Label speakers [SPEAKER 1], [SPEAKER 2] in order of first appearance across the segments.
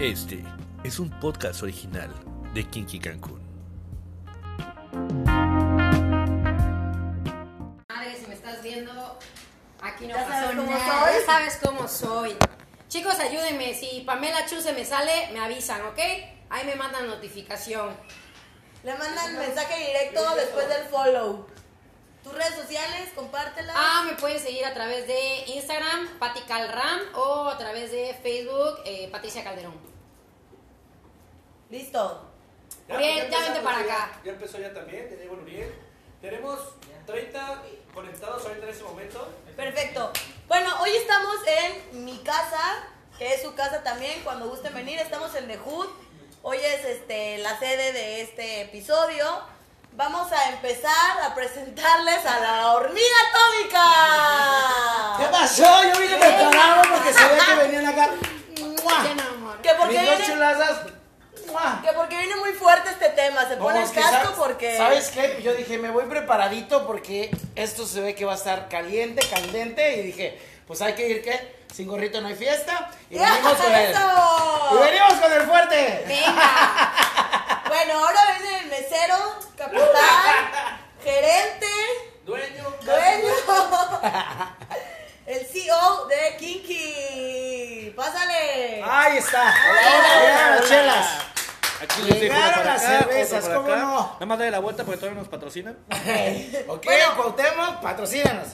[SPEAKER 1] Este es un podcast original de Kinky Cancún.
[SPEAKER 2] Madre, si me estás viendo, aquí no
[SPEAKER 3] Ya
[SPEAKER 2] pasó
[SPEAKER 3] sabes cómo
[SPEAKER 2] nada.
[SPEAKER 3] soy.
[SPEAKER 2] Ya sabes cómo soy. Chicos, ayúdenme. Si Pamela Chu se me sale, me avisan, ¿ok? Ahí me mandan notificación.
[SPEAKER 3] Le mandan mensaje directo después del follow. Tus redes sociales, compártelas.
[SPEAKER 2] Ah, me pueden seguir a través de Instagram, Pati Calram, o a través de Facebook, eh, Patricia Calderón.
[SPEAKER 3] Listo.
[SPEAKER 2] Uriel, ya vente
[SPEAKER 4] empezamos,
[SPEAKER 2] para acá.
[SPEAKER 4] Ya empezó ya también, ya llegó el Uriel. Tenemos 30 conectados ahorita en ese momento.
[SPEAKER 3] Perfecto. Bueno, hoy estamos en mi casa, que es su casa también, cuando gusten venir. Estamos en The Hood. Hoy es este, la sede de este episodio. Vamos a empezar a presentarles a la hormiga
[SPEAKER 5] ¿Qué
[SPEAKER 3] atómica.
[SPEAKER 5] pasó? Yo vine preparado porque sabía que venían acá. ¡Mua!
[SPEAKER 3] Que porque,
[SPEAKER 5] Mis dos
[SPEAKER 3] viene,
[SPEAKER 5] chulazas. ¡Mua!
[SPEAKER 3] que porque viene muy fuerte este tema. Se pone el casco
[SPEAKER 5] sabes-
[SPEAKER 3] porque...
[SPEAKER 5] ¿Sabes qué? Yo dije, me voy preparadito porque esto se ve que va a estar caliente, candente. Y dije, pues hay que ir, ¿qué? Sin gorrito no hay fiesta. Y venimos con el. Y venimos con el fuerte.
[SPEAKER 2] Venga.
[SPEAKER 3] Bueno, ahora viene el mesero, capitán, gerente,
[SPEAKER 4] Dueño,
[SPEAKER 3] dueño, el CEO de Kinky. Pásale.
[SPEAKER 5] Ahí está. Chelas.
[SPEAKER 4] Aquí
[SPEAKER 5] les dejo una para acá, cervezas,
[SPEAKER 4] otra para
[SPEAKER 5] ¿cómo
[SPEAKER 4] acá.
[SPEAKER 5] no?
[SPEAKER 4] Nada más dale la vuelta porque todavía nos patrocinan.
[SPEAKER 5] Ok,
[SPEAKER 3] Bueno.
[SPEAKER 5] Cuauhtémoc, patrocínanos.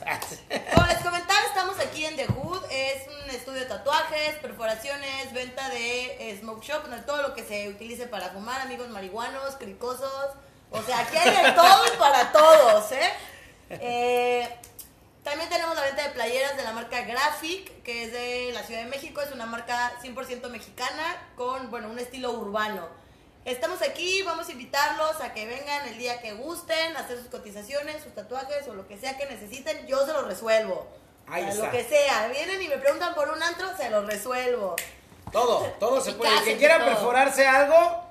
[SPEAKER 3] Como les comentaba, estamos aquí en The Hood. Es un estudio de tatuajes, perforaciones, venta de eh, smoke shop, de todo lo que se utilice para fumar, amigos marihuanos, cricosos. O sea, aquí hay de todo y para todos, ¿eh? Eh, También tenemos la venta de playeras de la marca Graphic, que es de la Ciudad de México. Es una marca 100% mexicana con, bueno, un estilo urbano. Estamos aquí, vamos a invitarlos a que vengan el día que gusten, a hacer sus cotizaciones, sus tatuajes o lo que sea que necesiten. Yo se los resuelvo.
[SPEAKER 5] Ahí
[SPEAKER 3] O sea,
[SPEAKER 5] está.
[SPEAKER 3] Lo que sea. Vienen y me preguntan por un antro, se los resuelvo.
[SPEAKER 5] Todo, todo se puede. El que quiera
[SPEAKER 3] todo.
[SPEAKER 5] perforarse algo,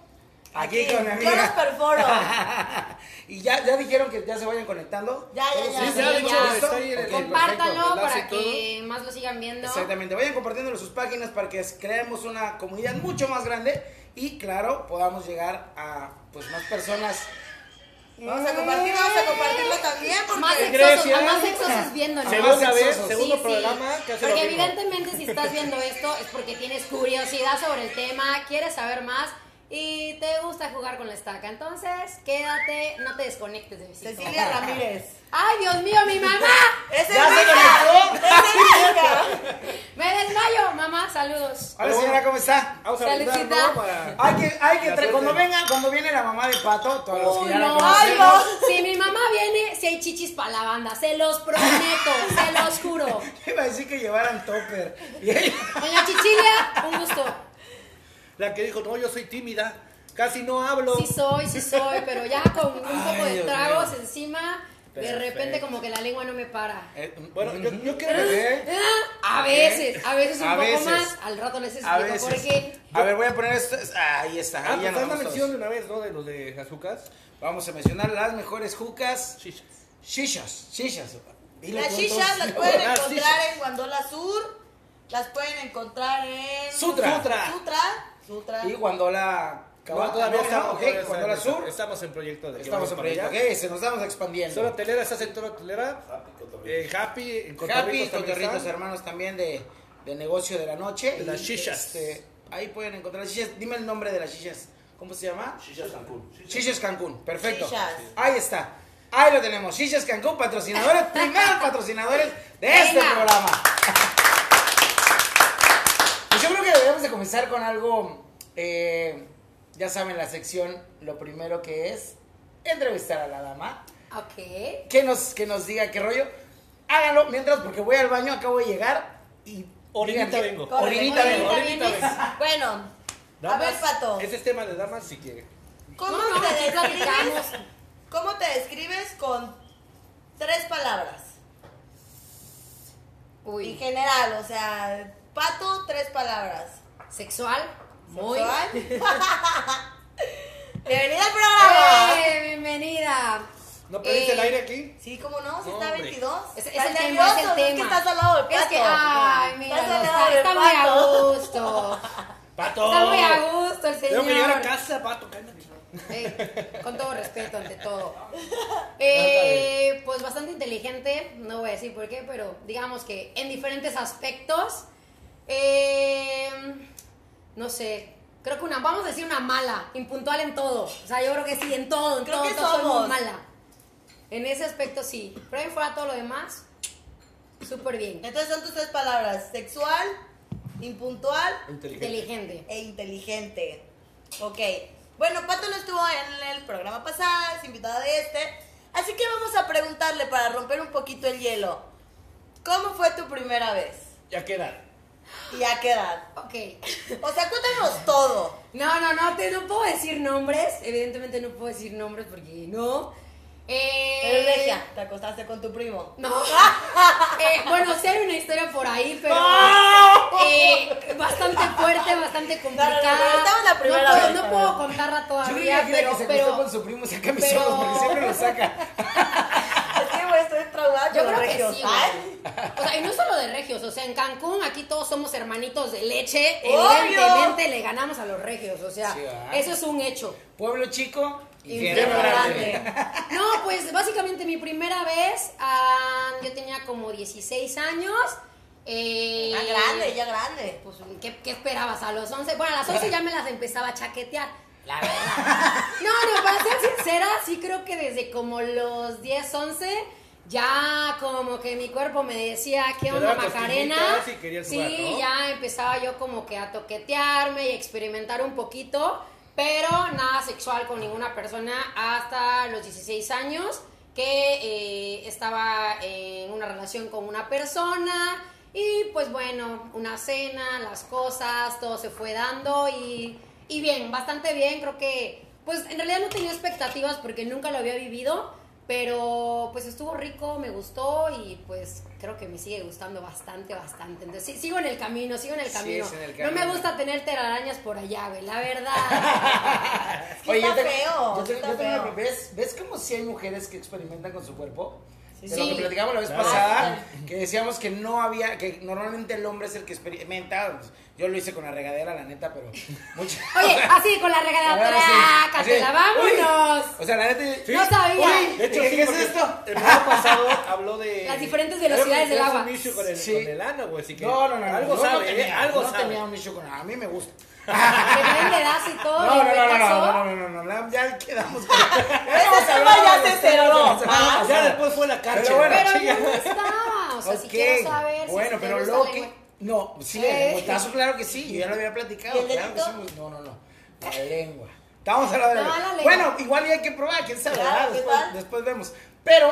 [SPEAKER 5] aquí, con mi
[SPEAKER 3] Yo los
[SPEAKER 5] amiga.
[SPEAKER 3] perforo.
[SPEAKER 5] y ya, ya dijeron que ya se vayan conectando.
[SPEAKER 3] Ya, ya, ya.
[SPEAKER 2] Sí,
[SPEAKER 3] Sí,
[SPEAKER 2] ya, de hecho,
[SPEAKER 5] ¿Listo?
[SPEAKER 4] está ahí en el-
[SPEAKER 5] Ok,
[SPEAKER 2] Compártanlo
[SPEAKER 4] perfecto, enlace
[SPEAKER 2] para que más lo sigan viendo.
[SPEAKER 5] Exactamente, vayan compartiendo en sus páginas para que creemos una comunidad mucho más grande y claro, podamos llegar a pues más personas.
[SPEAKER 3] Vamos a compartir, vamos a compartirlo también porque...
[SPEAKER 2] Más
[SPEAKER 4] ¿Qué
[SPEAKER 2] sexosos,
[SPEAKER 4] crees,
[SPEAKER 2] a más sexosos viéndonos.
[SPEAKER 4] Segunda vez, segundo
[SPEAKER 2] Sí, sí.
[SPEAKER 4] programa que hace
[SPEAKER 2] Porque evidentemente si estás viendo esto es porque tienes curiosidad sobre el tema, quieres saber más y te gusta jugar con la estaca. Entonces, quédate, no te desconectes de mi.
[SPEAKER 3] Cecilia Ramírez.
[SPEAKER 2] ¡Ay, Dios mío, mi mamá!
[SPEAKER 3] ¡Es
[SPEAKER 5] ¿Ya se
[SPEAKER 3] hija!
[SPEAKER 5] conectó?
[SPEAKER 3] ¡Es hija!
[SPEAKER 2] ¡Me desmayo! Mamá, saludos.
[SPEAKER 5] Hola señora, ¿cómo está?
[SPEAKER 4] Vamos a ¿no? Para...
[SPEAKER 5] Hay que, hay que tra- cuando venga, cuando viene la mamá de Pato, todos los que ya la
[SPEAKER 2] no.
[SPEAKER 5] conocemos.
[SPEAKER 2] Si mi mamá viene, si hay chichis para la banda, se los prometo, se los juro.
[SPEAKER 5] Iba a decir que llevaran topper.
[SPEAKER 2] Doña Chichilia, un gusto.
[SPEAKER 4] La que dijo, no, yo soy tímida, casi no hablo.
[SPEAKER 2] Sí soy, sí soy, pero ya con un poco
[SPEAKER 5] Ay,
[SPEAKER 2] de
[SPEAKER 5] Dios
[SPEAKER 2] tragos encima, de repente como que la lengua no me para.
[SPEAKER 5] Eh,
[SPEAKER 4] Bueno, yo, yo quiero
[SPEAKER 5] ¿Eh?
[SPEAKER 2] A veces, a veces un
[SPEAKER 5] A
[SPEAKER 2] poco
[SPEAKER 5] veces.
[SPEAKER 2] más. Al rato les
[SPEAKER 5] A
[SPEAKER 2] explico por qué.
[SPEAKER 5] A ver, voy a poner esto. Ahí está.
[SPEAKER 4] Ah,
[SPEAKER 5] Ahí ya
[SPEAKER 4] pues la
[SPEAKER 5] vamos
[SPEAKER 4] mención de una vez, ¿no? De los de azúcar.
[SPEAKER 5] Vamos a mencionar las mejores jucas.
[SPEAKER 4] Chichas.
[SPEAKER 5] Shishas, shishas. Dile
[SPEAKER 3] Las
[SPEAKER 5] todos.
[SPEAKER 3] las pueden
[SPEAKER 4] Las
[SPEAKER 3] encontrar
[SPEAKER 4] shishas.
[SPEAKER 3] en Guandola Sur, las pueden encontrar en...
[SPEAKER 5] Sutra.
[SPEAKER 4] Sutra.
[SPEAKER 3] Sutra. Sutra.
[SPEAKER 5] Y Guandola.
[SPEAKER 4] No, todavía estamos,
[SPEAKER 5] ok,
[SPEAKER 4] todavía
[SPEAKER 5] Guandola Sur.
[SPEAKER 4] Estamos en proyecto de
[SPEAKER 5] Estamos en proyecto. Ok, se nos estamos expandiendo.
[SPEAKER 4] Zona hotelera, estás en zona hotelera. Eh, happy, en
[SPEAKER 5] Happy, Cotorritos, hermanos también de, de negocio de la noche.
[SPEAKER 4] De las
[SPEAKER 5] Y,
[SPEAKER 4] shishas.
[SPEAKER 5] este, ahí pueden encontrar las shishas. Dime el nombre de las shishas. ¿Cómo se llama?
[SPEAKER 6] Shishas Cancún.
[SPEAKER 5] Shishas Cancún. Perfecto.
[SPEAKER 3] Shishas.
[SPEAKER 5] Ahí está. Ahí lo tenemos. Shishas Cancún, patrocinadores, primeros patrocinadores de este programa. Pues yo creo que deberíamos de comenzar con algo, eh, ya saben, la sección, lo primero que es entrevistar a la dama.
[SPEAKER 2] Ok.
[SPEAKER 5] que nos, que nos diga qué rollo. Háganlo mientras, porque voy al baño, acabo de llegar y.
[SPEAKER 4] Orinita vengo.
[SPEAKER 3] Corre,
[SPEAKER 5] Orinita vengo.
[SPEAKER 4] Orinita vengo.
[SPEAKER 3] Bueno, a ver, Pato.
[SPEAKER 4] Ese es tema de damas, sí que.
[SPEAKER 3] ¿Cómo,
[SPEAKER 2] No,
[SPEAKER 3] te describes. ¿Cómo te describes con tres palabras? En
[SPEAKER 2] Uy.
[SPEAKER 3] general, o sea, Pato, tres palabras.
[SPEAKER 2] Sexual. Muy.
[SPEAKER 3] ¿Sexual? Bienvenida al programa.
[SPEAKER 2] Eh, bienvenida.
[SPEAKER 4] ¿No pediste
[SPEAKER 2] Eh,
[SPEAKER 4] el aire aquí?
[SPEAKER 3] Sí, ¿cómo no? Si está
[SPEAKER 4] hombre.
[SPEAKER 3] 22.
[SPEAKER 2] Es, es
[SPEAKER 3] ¿Estás
[SPEAKER 2] el tema, es el
[SPEAKER 3] Es que
[SPEAKER 2] tema.
[SPEAKER 3] estás al lado del
[SPEAKER 2] Es
[SPEAKER 3] pato.
[SPEAKER 2] que, ay, mira, está, muy a gusto.
[SPEAKER 5] Pato.
[SPEAKER 2] Está muy a gusto el señor.
[SPEAKER 4] Tengo que llegar a casa, pato, cálmate.
[SPEAKER 2] Ey, con todo respeto ante todo. Eh, pues bastante inteligente, no voy a decir por qué, pero digamos que en diferentes aspectos. Eh, no sé, creo que una, vamos a decir una mala, impuntual en todo. O sea, yo creo que sí, en todo, en
[SPEAKER 3] Creo
[SPEAKER 2] todo,
[SPEAKER 3] que
[SPEAKER 2] todo soy muy
[SPEAKER 3] somos.
[SPEAKER 2] mala. En ese aspecto sí. Pero ahí fuera todo lo demás, súper bien.
[SPEAKER 3] Entonces son tus tres palabras: sexual, impuntual
[SPEAKER 4] Inteligente.
[SPEAKER 2] Inteligente.
[SPEAKER 3] e inteligente. Ok. Bueno, Pato no estuvo en el programa pasado, es invitada de este. Así que vamos a preguntarle para romper un poquito el hielo. ¿Cómo fue tu primera vez?
[SPEAKER 5] Ya queda.
[SPEAKER 3] ¿Y a qué edad?
[SPEAKER 2] Ok.
[SPEAKER 3] O sea, cuéntanos todo.
[SPEAKER 2] No, no, no, te, no puedo decir nombres. Evidentemente no puedo decir nombres porque no. Eh,
[SPEAKER 3] Eres regia, te acostaste con tu primo.
[SPEAKER 2] No. Eh, bueno, sí hay una historia por ahí, pero eh, bastante fuerte, bastante complicada.
[SPEAKER 3] No, no, pero la primera
[SPEAKER 2] no puedo,
[SPEAKER 3] vez,
[SPEAKER 2] no
[SPEAKER 3] a
[SPEAKER 2] puedo contarla
[SPEAKER 5] Yo
[SPEAKER 2] todavía, pero,
[SPEAKER 5] que se
[SPEAKER 2] pero
[SPEAKER 5] acostó con su primo, saca mis
[SPEAKER 2] pero-
[SPEAKER 5] ojos, porque siempre lo saca.
[SPEAKER 3] Estoy traumada
[SPEAKER 2] yo
[SPEAKER 3] con los
[SPEAKER 2] creo que
[SPEAKER 3] regios.
[SPEAKER 2] sí,
[SPEAKER 3] Ay.
[SPEAKER 2] güey. O sea, y no solo de regios, o sea, en Cancún aquí todos somos hermanitos de leche.
[SPEAKER 3] ¡Obvio!
[SPEAKER 2] Evidentemente le ganamos a los regios, o sea,
[SPEAKER 5] Sí, ¿verdad?
[SPEAKER 2] eso es un hecho.
[SPEAKER 5] Pueblo chico,
[SPEAKER 2] Infierno
[SPEAKER 5] infierno
[SPEAKER 3] grande.
[SPEAKER 5] grande.
[SPEAKER 2] No, pues básicamente mi primera vez, ah, yo tenía como 16 años. Eh,
[SPEAKER 3] Ah, grande, ya grande.
[SPEAKER 2] Pues, ¿qué, qué esperabas? A los 11. Bueno, a las 11 ya me las empezaba a chaquetear. La verdad. No, no, para ser sincera, sí creo que desde como los 10, 11, ya como que mi cuerpo me decía, ¿qué onda, Macarena?
[SPEAKER 4] y
[SPEAKER 2] Sí,
[SPEAKER 4] jugar, ¿no?
[SPEAKER 2] ya empezaba yo como que a toquetearme y experimentar un poquito, pero nada sexual con ninguna persona hasta los 16 años, que eh, estaba en una relación con una persona y pues bueno, una cena, las cosas, todo se fue dando y, y bien, bastante bien, creo que pues en realidad no tenía expectativas porque nunca lo había vivido, pero pues estuvo rico, me gustó y pues creo que me sigue gustando bastante, bastante. Entonces sí, sigo en el camino, sigo en el camino.
[SPEAKER 5] es en el
[SPEAKER 2] No me gusta tener telarañas por allá, güey, la verdad.
[SPEAKER 3] Está
[SPEAKER 5] yo tengo-
[SPEAKER 3] feo,
[SPEAKER 5] yo tengo-
[SPEAKER 3] está
[SPEAKER 5] yo tengo-
[SPEAKER 3] feo.
[SPEAKER 5] ¿ves, ¿Ves como si hay mujeres que experimentan con su cuerpo?
[SPEAKER 3] Sí,
[SPEAKER 5] de
[SPEAKER 2] sí.
[SPEAKER 5] lo que platicamos la vez
[SPEAKER 4] Claro.
[SPEAKER 5] pasada, que decíamos que no había, que normalmente el hombre es el que experimenta. Yo lo hice con la regadera, la neta, pero mucho.
[SPEAKER 2] Oye, así con la regadera,
[SPEAKER 5] sí,
[SPEAKER 2] trácatela, vámonos.
[SPEAKER 5] uy, o sea, la neta.
[SPEAKER 2] No sabía.
[SPEAKER 5] Uy,
[SPEAKER 4] De hecho,
[SPEAKER 5] ¿qué
[SPEAKER 4] sí,
[SPEAKER 5] es
[SPEAKER 4] porque
[SPEAKER 5] esto?
[SPEAKER 4] El programa pasado habló de.
[SPEAKER 2] Las diferentes velocidades del agua.
[SPEAKER 4] un issue con el,
[SPEAKER 5] Sí.
[SPEAKER 4] con el ano, güey. Así que.
[SPEAKER 5] No, no, no. no,
[SPEAKER 4] Algo
[SPEAKER 5] yo
[SPEAKER 4] sabe,
[SPEAKER 5] no tenía,
[SPEAKER 4] ¿eh? Algo
[SPEAKER 5] no
[SPEAKER 4] sabe.
[SPEAKER 5] tenía un issue con A mí me gusta.
[SPEAKER 2] Que traen y todo.
[SPEAKER 5] No, no, no, no, no, no, no, no, no, ya quedamos con
[SPEAKER 3] Ese tema ya se cerró.
[SPEAKER 4] Ya después fue la cárcel.
[SPEAKER 5] Pero bueno,
[SPEAKER 2] Pero no estaba. O sea, si quiero saber. si
[SPEAKER 5] Bueno, pero
[SPEAKER 2] gusta
[SPEAKER 5] que. No, sí,
[SPEAKER 2] Eh.
[SPEAKER 5] el lengüetazo, claro que sí. Yo ya lo había platicado.
[SPEAKER 3] ¿Y el
[SPEAKER 5] claro que sí. No, no, no. La lengua. Estamos hablando de
[SPEAKER 2] No,
[SPEAKER 5] la
[SPEAKER 2] lengua.
[SPEAKER 5] Bueno, igual ya hay que probar, quién sabe.
[SPEAKER 3] Claro,
[SPEAKER 5] ¿verdad?
[SPEAKER 3] ¿qué
[SPEAKER 5] Después, después vemos. Pero,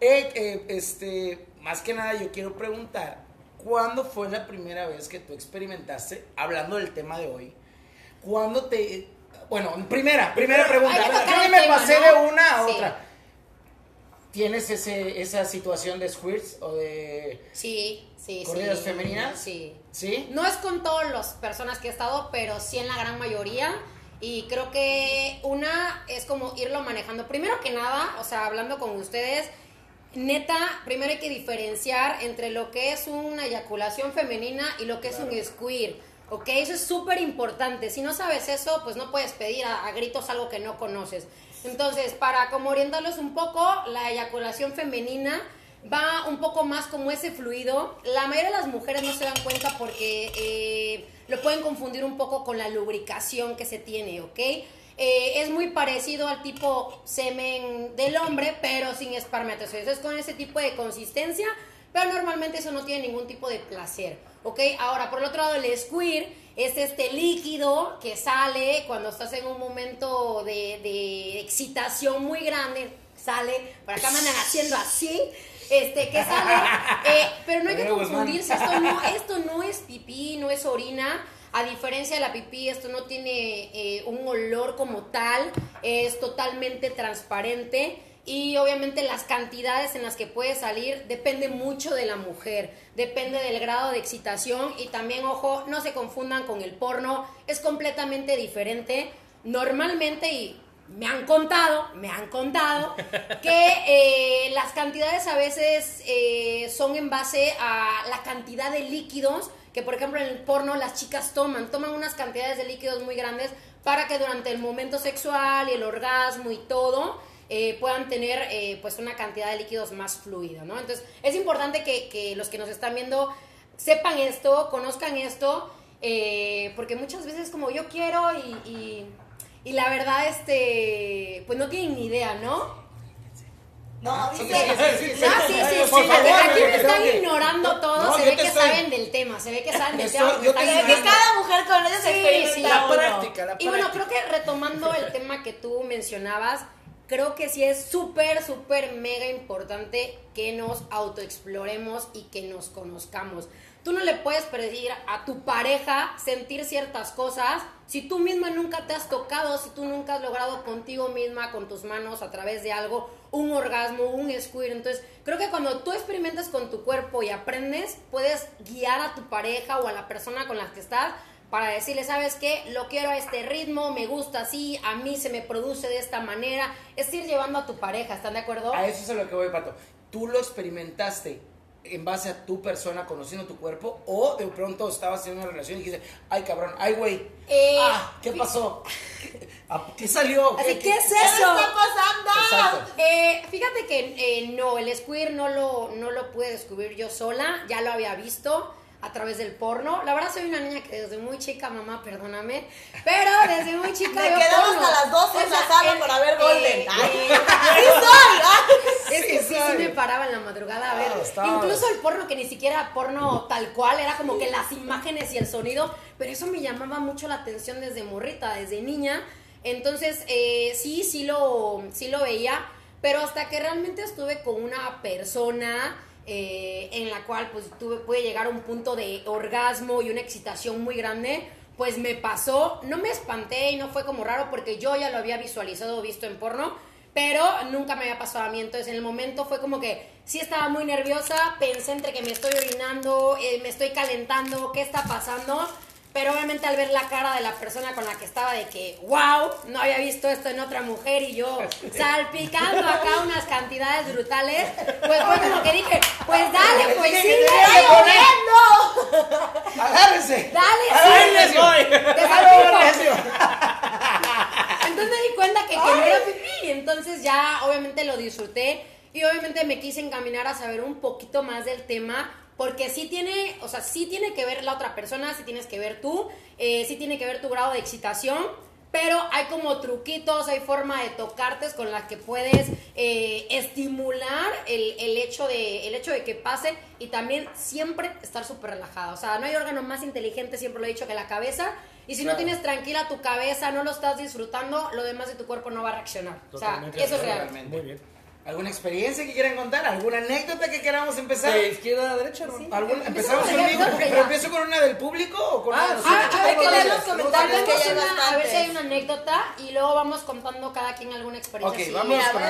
[SPEAKER 5] eh, eh, este, más que nada, yo quiero preguntar: ¿cuándo fue la primera vez que tú experimentaste, hablando del tema de hoy? ¿Cuándo te. Bueno, primera, primera pregunta.
[SPEAKER 2] Que el
[SPEAKER 5] me
[SPEAKER 2] tema,
[SPEAKER 5] pasé
[SPEAKER 2] ¿no?
[SPEAKER 5] de una a
[SPEAKER 2] Sí.
[SPEAKER 5] otra. ¿Tienes ese, esa situación de squirts o de.
[SPEAKER 2] Sí, sí, sí.
[SPEAKER 5] ¿Corridas femeninas?
[SPEAKER 2] Sí.
[SPEAKER 5] ¿Sí?
[SPEAKER 2] No es con todas las personas que he estado, pero sí en la gran mayoría. Y creo que una es como irlo manejando. Primero que nada, o sea, hablando con ustedes, neta, primero hay que diferenciar entre lo que es una eyaculación femenina y lo que es un squirt. ¿Ok? Eso es súper importante. Si no sabes eso, pues no puedes pedir a, a gritos algo que no conoces. Entonces, para como orientarlos un poco, la eyaculación femenina va un poco más como ese fluido. La mayoría de las mujeres no se dan cuenta porque eh, lo pueden confundir un poco con la lubricación que se tiene, ¿ok? Eh, es muy parecido al tipo semen del hombre, pero sin espermatozoides. Es con ese tipo de consistencia, pero normalmente eso no tiene ningún tipo de placer, ¿ok? Ahora, por el otro lado, el squirt es este líquido que sale cuando estás en un momento de, excitación muy grande, sale, por acá me haciendo así, este, que sale, eh, pero no hay que confundirse, esto no, esto no es pipí, no es orina, a diferencia de la pipí, esto no tiene eh, un olor como tal, es totalmente transparente y obviamente las cantidades en las que puede salir depende mucho de la mujer, depende del grado de excitación y también, ojo, no se confundan con el porno, es completamente diferente. Normalmente, y me han contado, me han contado, que eh, las cantidades a veces eh, son en base a la cantidad de líquidos que por ejemplo en el porno las chicas toman, toman unas cantidades de líquidos muy grandes para que durante el momento sexual y el orgasmo y todo eh, puedan tener pues una cantidad de líquidos más fluida, ¿no? Entonces es importante que, que los que nos están viendo sepan esto, conozcan esto, porque muchas veces como yo quiero y, y, y la verdad, este, pues no tienen ni idea, ¿no?
[SPEAKER 3] No,
[SPEAKER 5] Sí,
[SPEAKER 3] dice.
[SPEAKER 5] sí, sí, sí.
[SPEAKER 2] Ah, sí, sí, sí.
[SPEAKER 5] Por favor,
[SPEAKER 2] Aquí me están
[SPEAKER 5] que-
[SPEAKER 2] ignorando todo.
[SPEAKER 5] No,
[SPEAKER 2] se ve que
[SPEAKER 5] estoy-
[SPEAKER 2] saben del tema. Se ve que saben del tema.
[SPEAKER 3] Que, cada mujer con ellos
[SPEAKER 2] Sí,
[SPEAKER 3] experimenta
[SPEAKER 2] sí.
[SPEAKER 1] La práctica,
[SPEAKER 2] Y bueno, creo que retomando el tema que tú mencionabas, creo que sí es súper, súper mega importante que nos autoexploremos y que nos conozcamos. Tú no le puedes pedir a tu pareja sentir ciertas cosas si tú misma nunca te has tocado, si tú nunca has logrado contigo misma, con tus manos, a través de algo, un orgasmo, un squirt. Entonces, creo que cuando tú experimentas con tu cuerpo y aprendes, puedes guiar a tu pareja o a la persona con la que estás para decirle, ¿sabes qué? Lo quiero a este ritmo, me gusta así, a mí se me produce de esta manera. Es ir llevando a tu pareja, ¿están de acuerdo?
[SPEAKER 5] A eso es a lo que voy, Pato. ¿Tú lo experimentaste en base a tu persona, conociendo tu cuerpo? ¿O de pronto estabas en una relación y dijiste, ay, cabrón, ay, güey,
[SPEAKER 2] Eh,
[SPEAKER 5] ah, ¿qué pasó? ¿Qué, a- qué salió?
[SPEAKER 2] Así, ¿qué es
[SPEAKER 3] ¿Qué
[SPEAKER 2] eso?
[SPEAKER 3] está pasando?
[SPEAKER 2] Eh, fíjate que eh, no, el squirt no lo, no lo pude descubrir yo sola, ya lo había visto a través del porno. La verdad soy una niña que desde muy chica, mamá, perdóname, pero desde muy chica
[SPEAKER 3] Me
[SPEAKER 2] porno.
[SPEAKER 3] hasta las 12 en la sala para ver Golden.
[SPEAKER 2] eh,
[SPEAKER 3] Ay,
[SPEAKER 2] eh,
[SPEAKER 3] ¡Sí soy!
[SPEAKER 2] Es que
[SPEAKER 5] Sí,
[SPEAKER 2] sí, me paraba en la madrugada a ver.
[SPEAKER 5] Ah.
[SPEAKER 2] Incluso el porno que ni siquiera era porno tal cual, era como que las imágenes y el sonido, pero eso me llamaba mucho la atención desde morrita, desde niña. Entonces, eh, sí, sí lo, sí lo veía, pero hasta que realmente estuve con una persona eh, en la cual pues tuve, pude llegar a un punto de orgasmo y una excitación muy grande, pues me pasó, no me espanté y no fue como raro porque yo ya lo había visualizado o visto en porno, pero nunca me había pasado a mí. Entonces, en el momento fue como que sí estaba muy nerviosa, pensé entre que me estoy orinando, eh, me estoy calentando, ¿qué está pasando? Pero obviamente al ver la cara de la persona con la que estaba de que, wow, no había visto esto en otra mujer y yo salpicando acá unas cantidades brutales, pues fue como que dije, pues dale, pues sí,
[SPEAKER 5] Dije,
[SPEAKER 2] dale,
[SPEAKER 5] "Dale, ¡Agárrense!
[SPEAKER 2] Dale,
[SPEAKER 5] ¡Ay,
[SPEAKER 2] sí.
[SPEAKER 5] necio!
[SPEAKER 2] Entonces me di cuenta que, que no era pipí. Entonces ya obviamente lo disfruté. Y obviamente me quise encaminar a saber un poquito más del tema. Porque sí tiene, o sea, sí tiene que ver la otra persona, sí tienes que ver tú, eh, sí tiene que ver tu grado de excitación. Pero hay como truquitos, hay forma de tocarte con las que puedes eh, estimular el, el hecho de, el hecho de que pase y también siempre estar súper relajada. O sea, no hay órgano más inteligente, siempre lo he dicho, que la cabeza. Y si no tienes tranquila tu cabeza, no lo estás disfrutando, lo demás de tu cuerpo no va a reaccionar. O sea, eso es real.
[SPEAKER 1] Muy bien.
[SPEAKER 5] ¿Alguna experiencia que quieran contar? ¿Alguna anécdota que queramos empezar?
[SPEAKER 1] De izquierda a derecha, ¿no?
[SPEAKER 5] ¿Alguna-
[SPEAKER 2] Empezamos
[SPEAKER 5] ¿Empezamos
[SPEAKER 2] de
[SPEAKER 5] conmigo? ¿Pero empiezo con una del público o con
[SPEAKER 1] Ah,
[SPEAKER 5] una de
[SPEAKER 1] sí.
[SPEAKER 2] Ah,
[SPEAKER 3] Hay que leer los comentarios que hay
[SPEAKER 2] una- a ver si hay una anécdota y luego vamos contando cada quien alguna experiencia.
[SPEAKER 5] Ok,
[SPEAKER 2] así.
[SPEAKER 5] vamos con